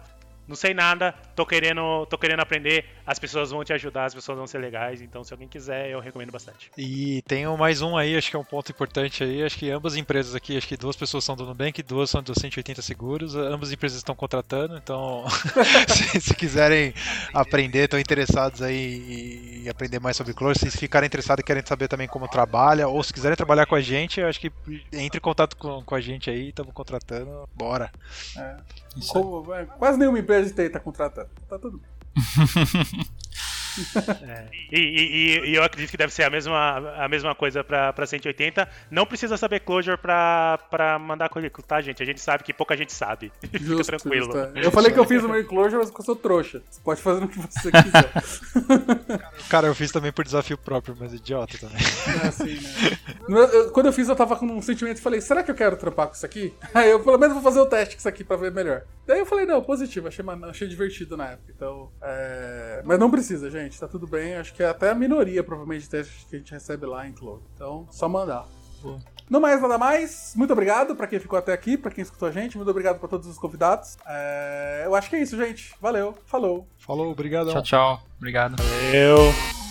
não sei nada, tô querendo, tô querendo aprender, as pessoas vão te ajudar, as pessoas vão ser legais, então se alguém quiser, eu recomendo bastante. E tem mais um aí, acho que é um ponto importante aí, acho que ambas as empresas aqui, acho que duas pessoas são do Nubank, duas são do 180 Seguros, ambas as empresas estão contratando, então se, se, quiserem aprender, estão interessados aí em aprender mais sobre Clore, se ficarem interessados e querem saber também como trabalha, ou se quiserem trabalhar com a gente, acho que entre em contato com, com a gente aí, estamos contratando, bora. É. Como, é, quase nenhuma empresa de TI está contratando. Tá tudo bem. é. e, e, e, eu acredito que deve ser a mesma, a mesma coisa para 180. Não precisa saber Clojure para mandar currículo, tá, gente? A gente sabe que pouca gente sabe. Justo, Fica tranquilo. Justo, é. Eu falei que eu fiz o meu Clojure, mas eu sou trouxa. Você pode fazer o que você quiser. Cara, eu fiz também por desafio próprio, mas idiota também. É assim, né? Quando eu fiz, eu tava com um sentimento e falei, será que eu quero trampar com isso aqui? Aí eu pelo menos vou fazer o teste com isso aqui pra ver melhor. Daí eu falei, não, positivo, achei, achei divertido na época. Então, é... Mas não precisa, gente, tá tudo bem. Acho que é até a minoria, provavelmente, de testes que a gente recebe lá em Cloud. Então, só mandar. Boa. Não mais nada mais. Muito obrigado para quem ficou até aqui, para quem escutou a gente. Muito obrigado para todos os convidados. É... Eu acho que é isso, gente. Valeu. Falou. Falou, obrigado. Tchau, tchau. Obrigado. Valeu.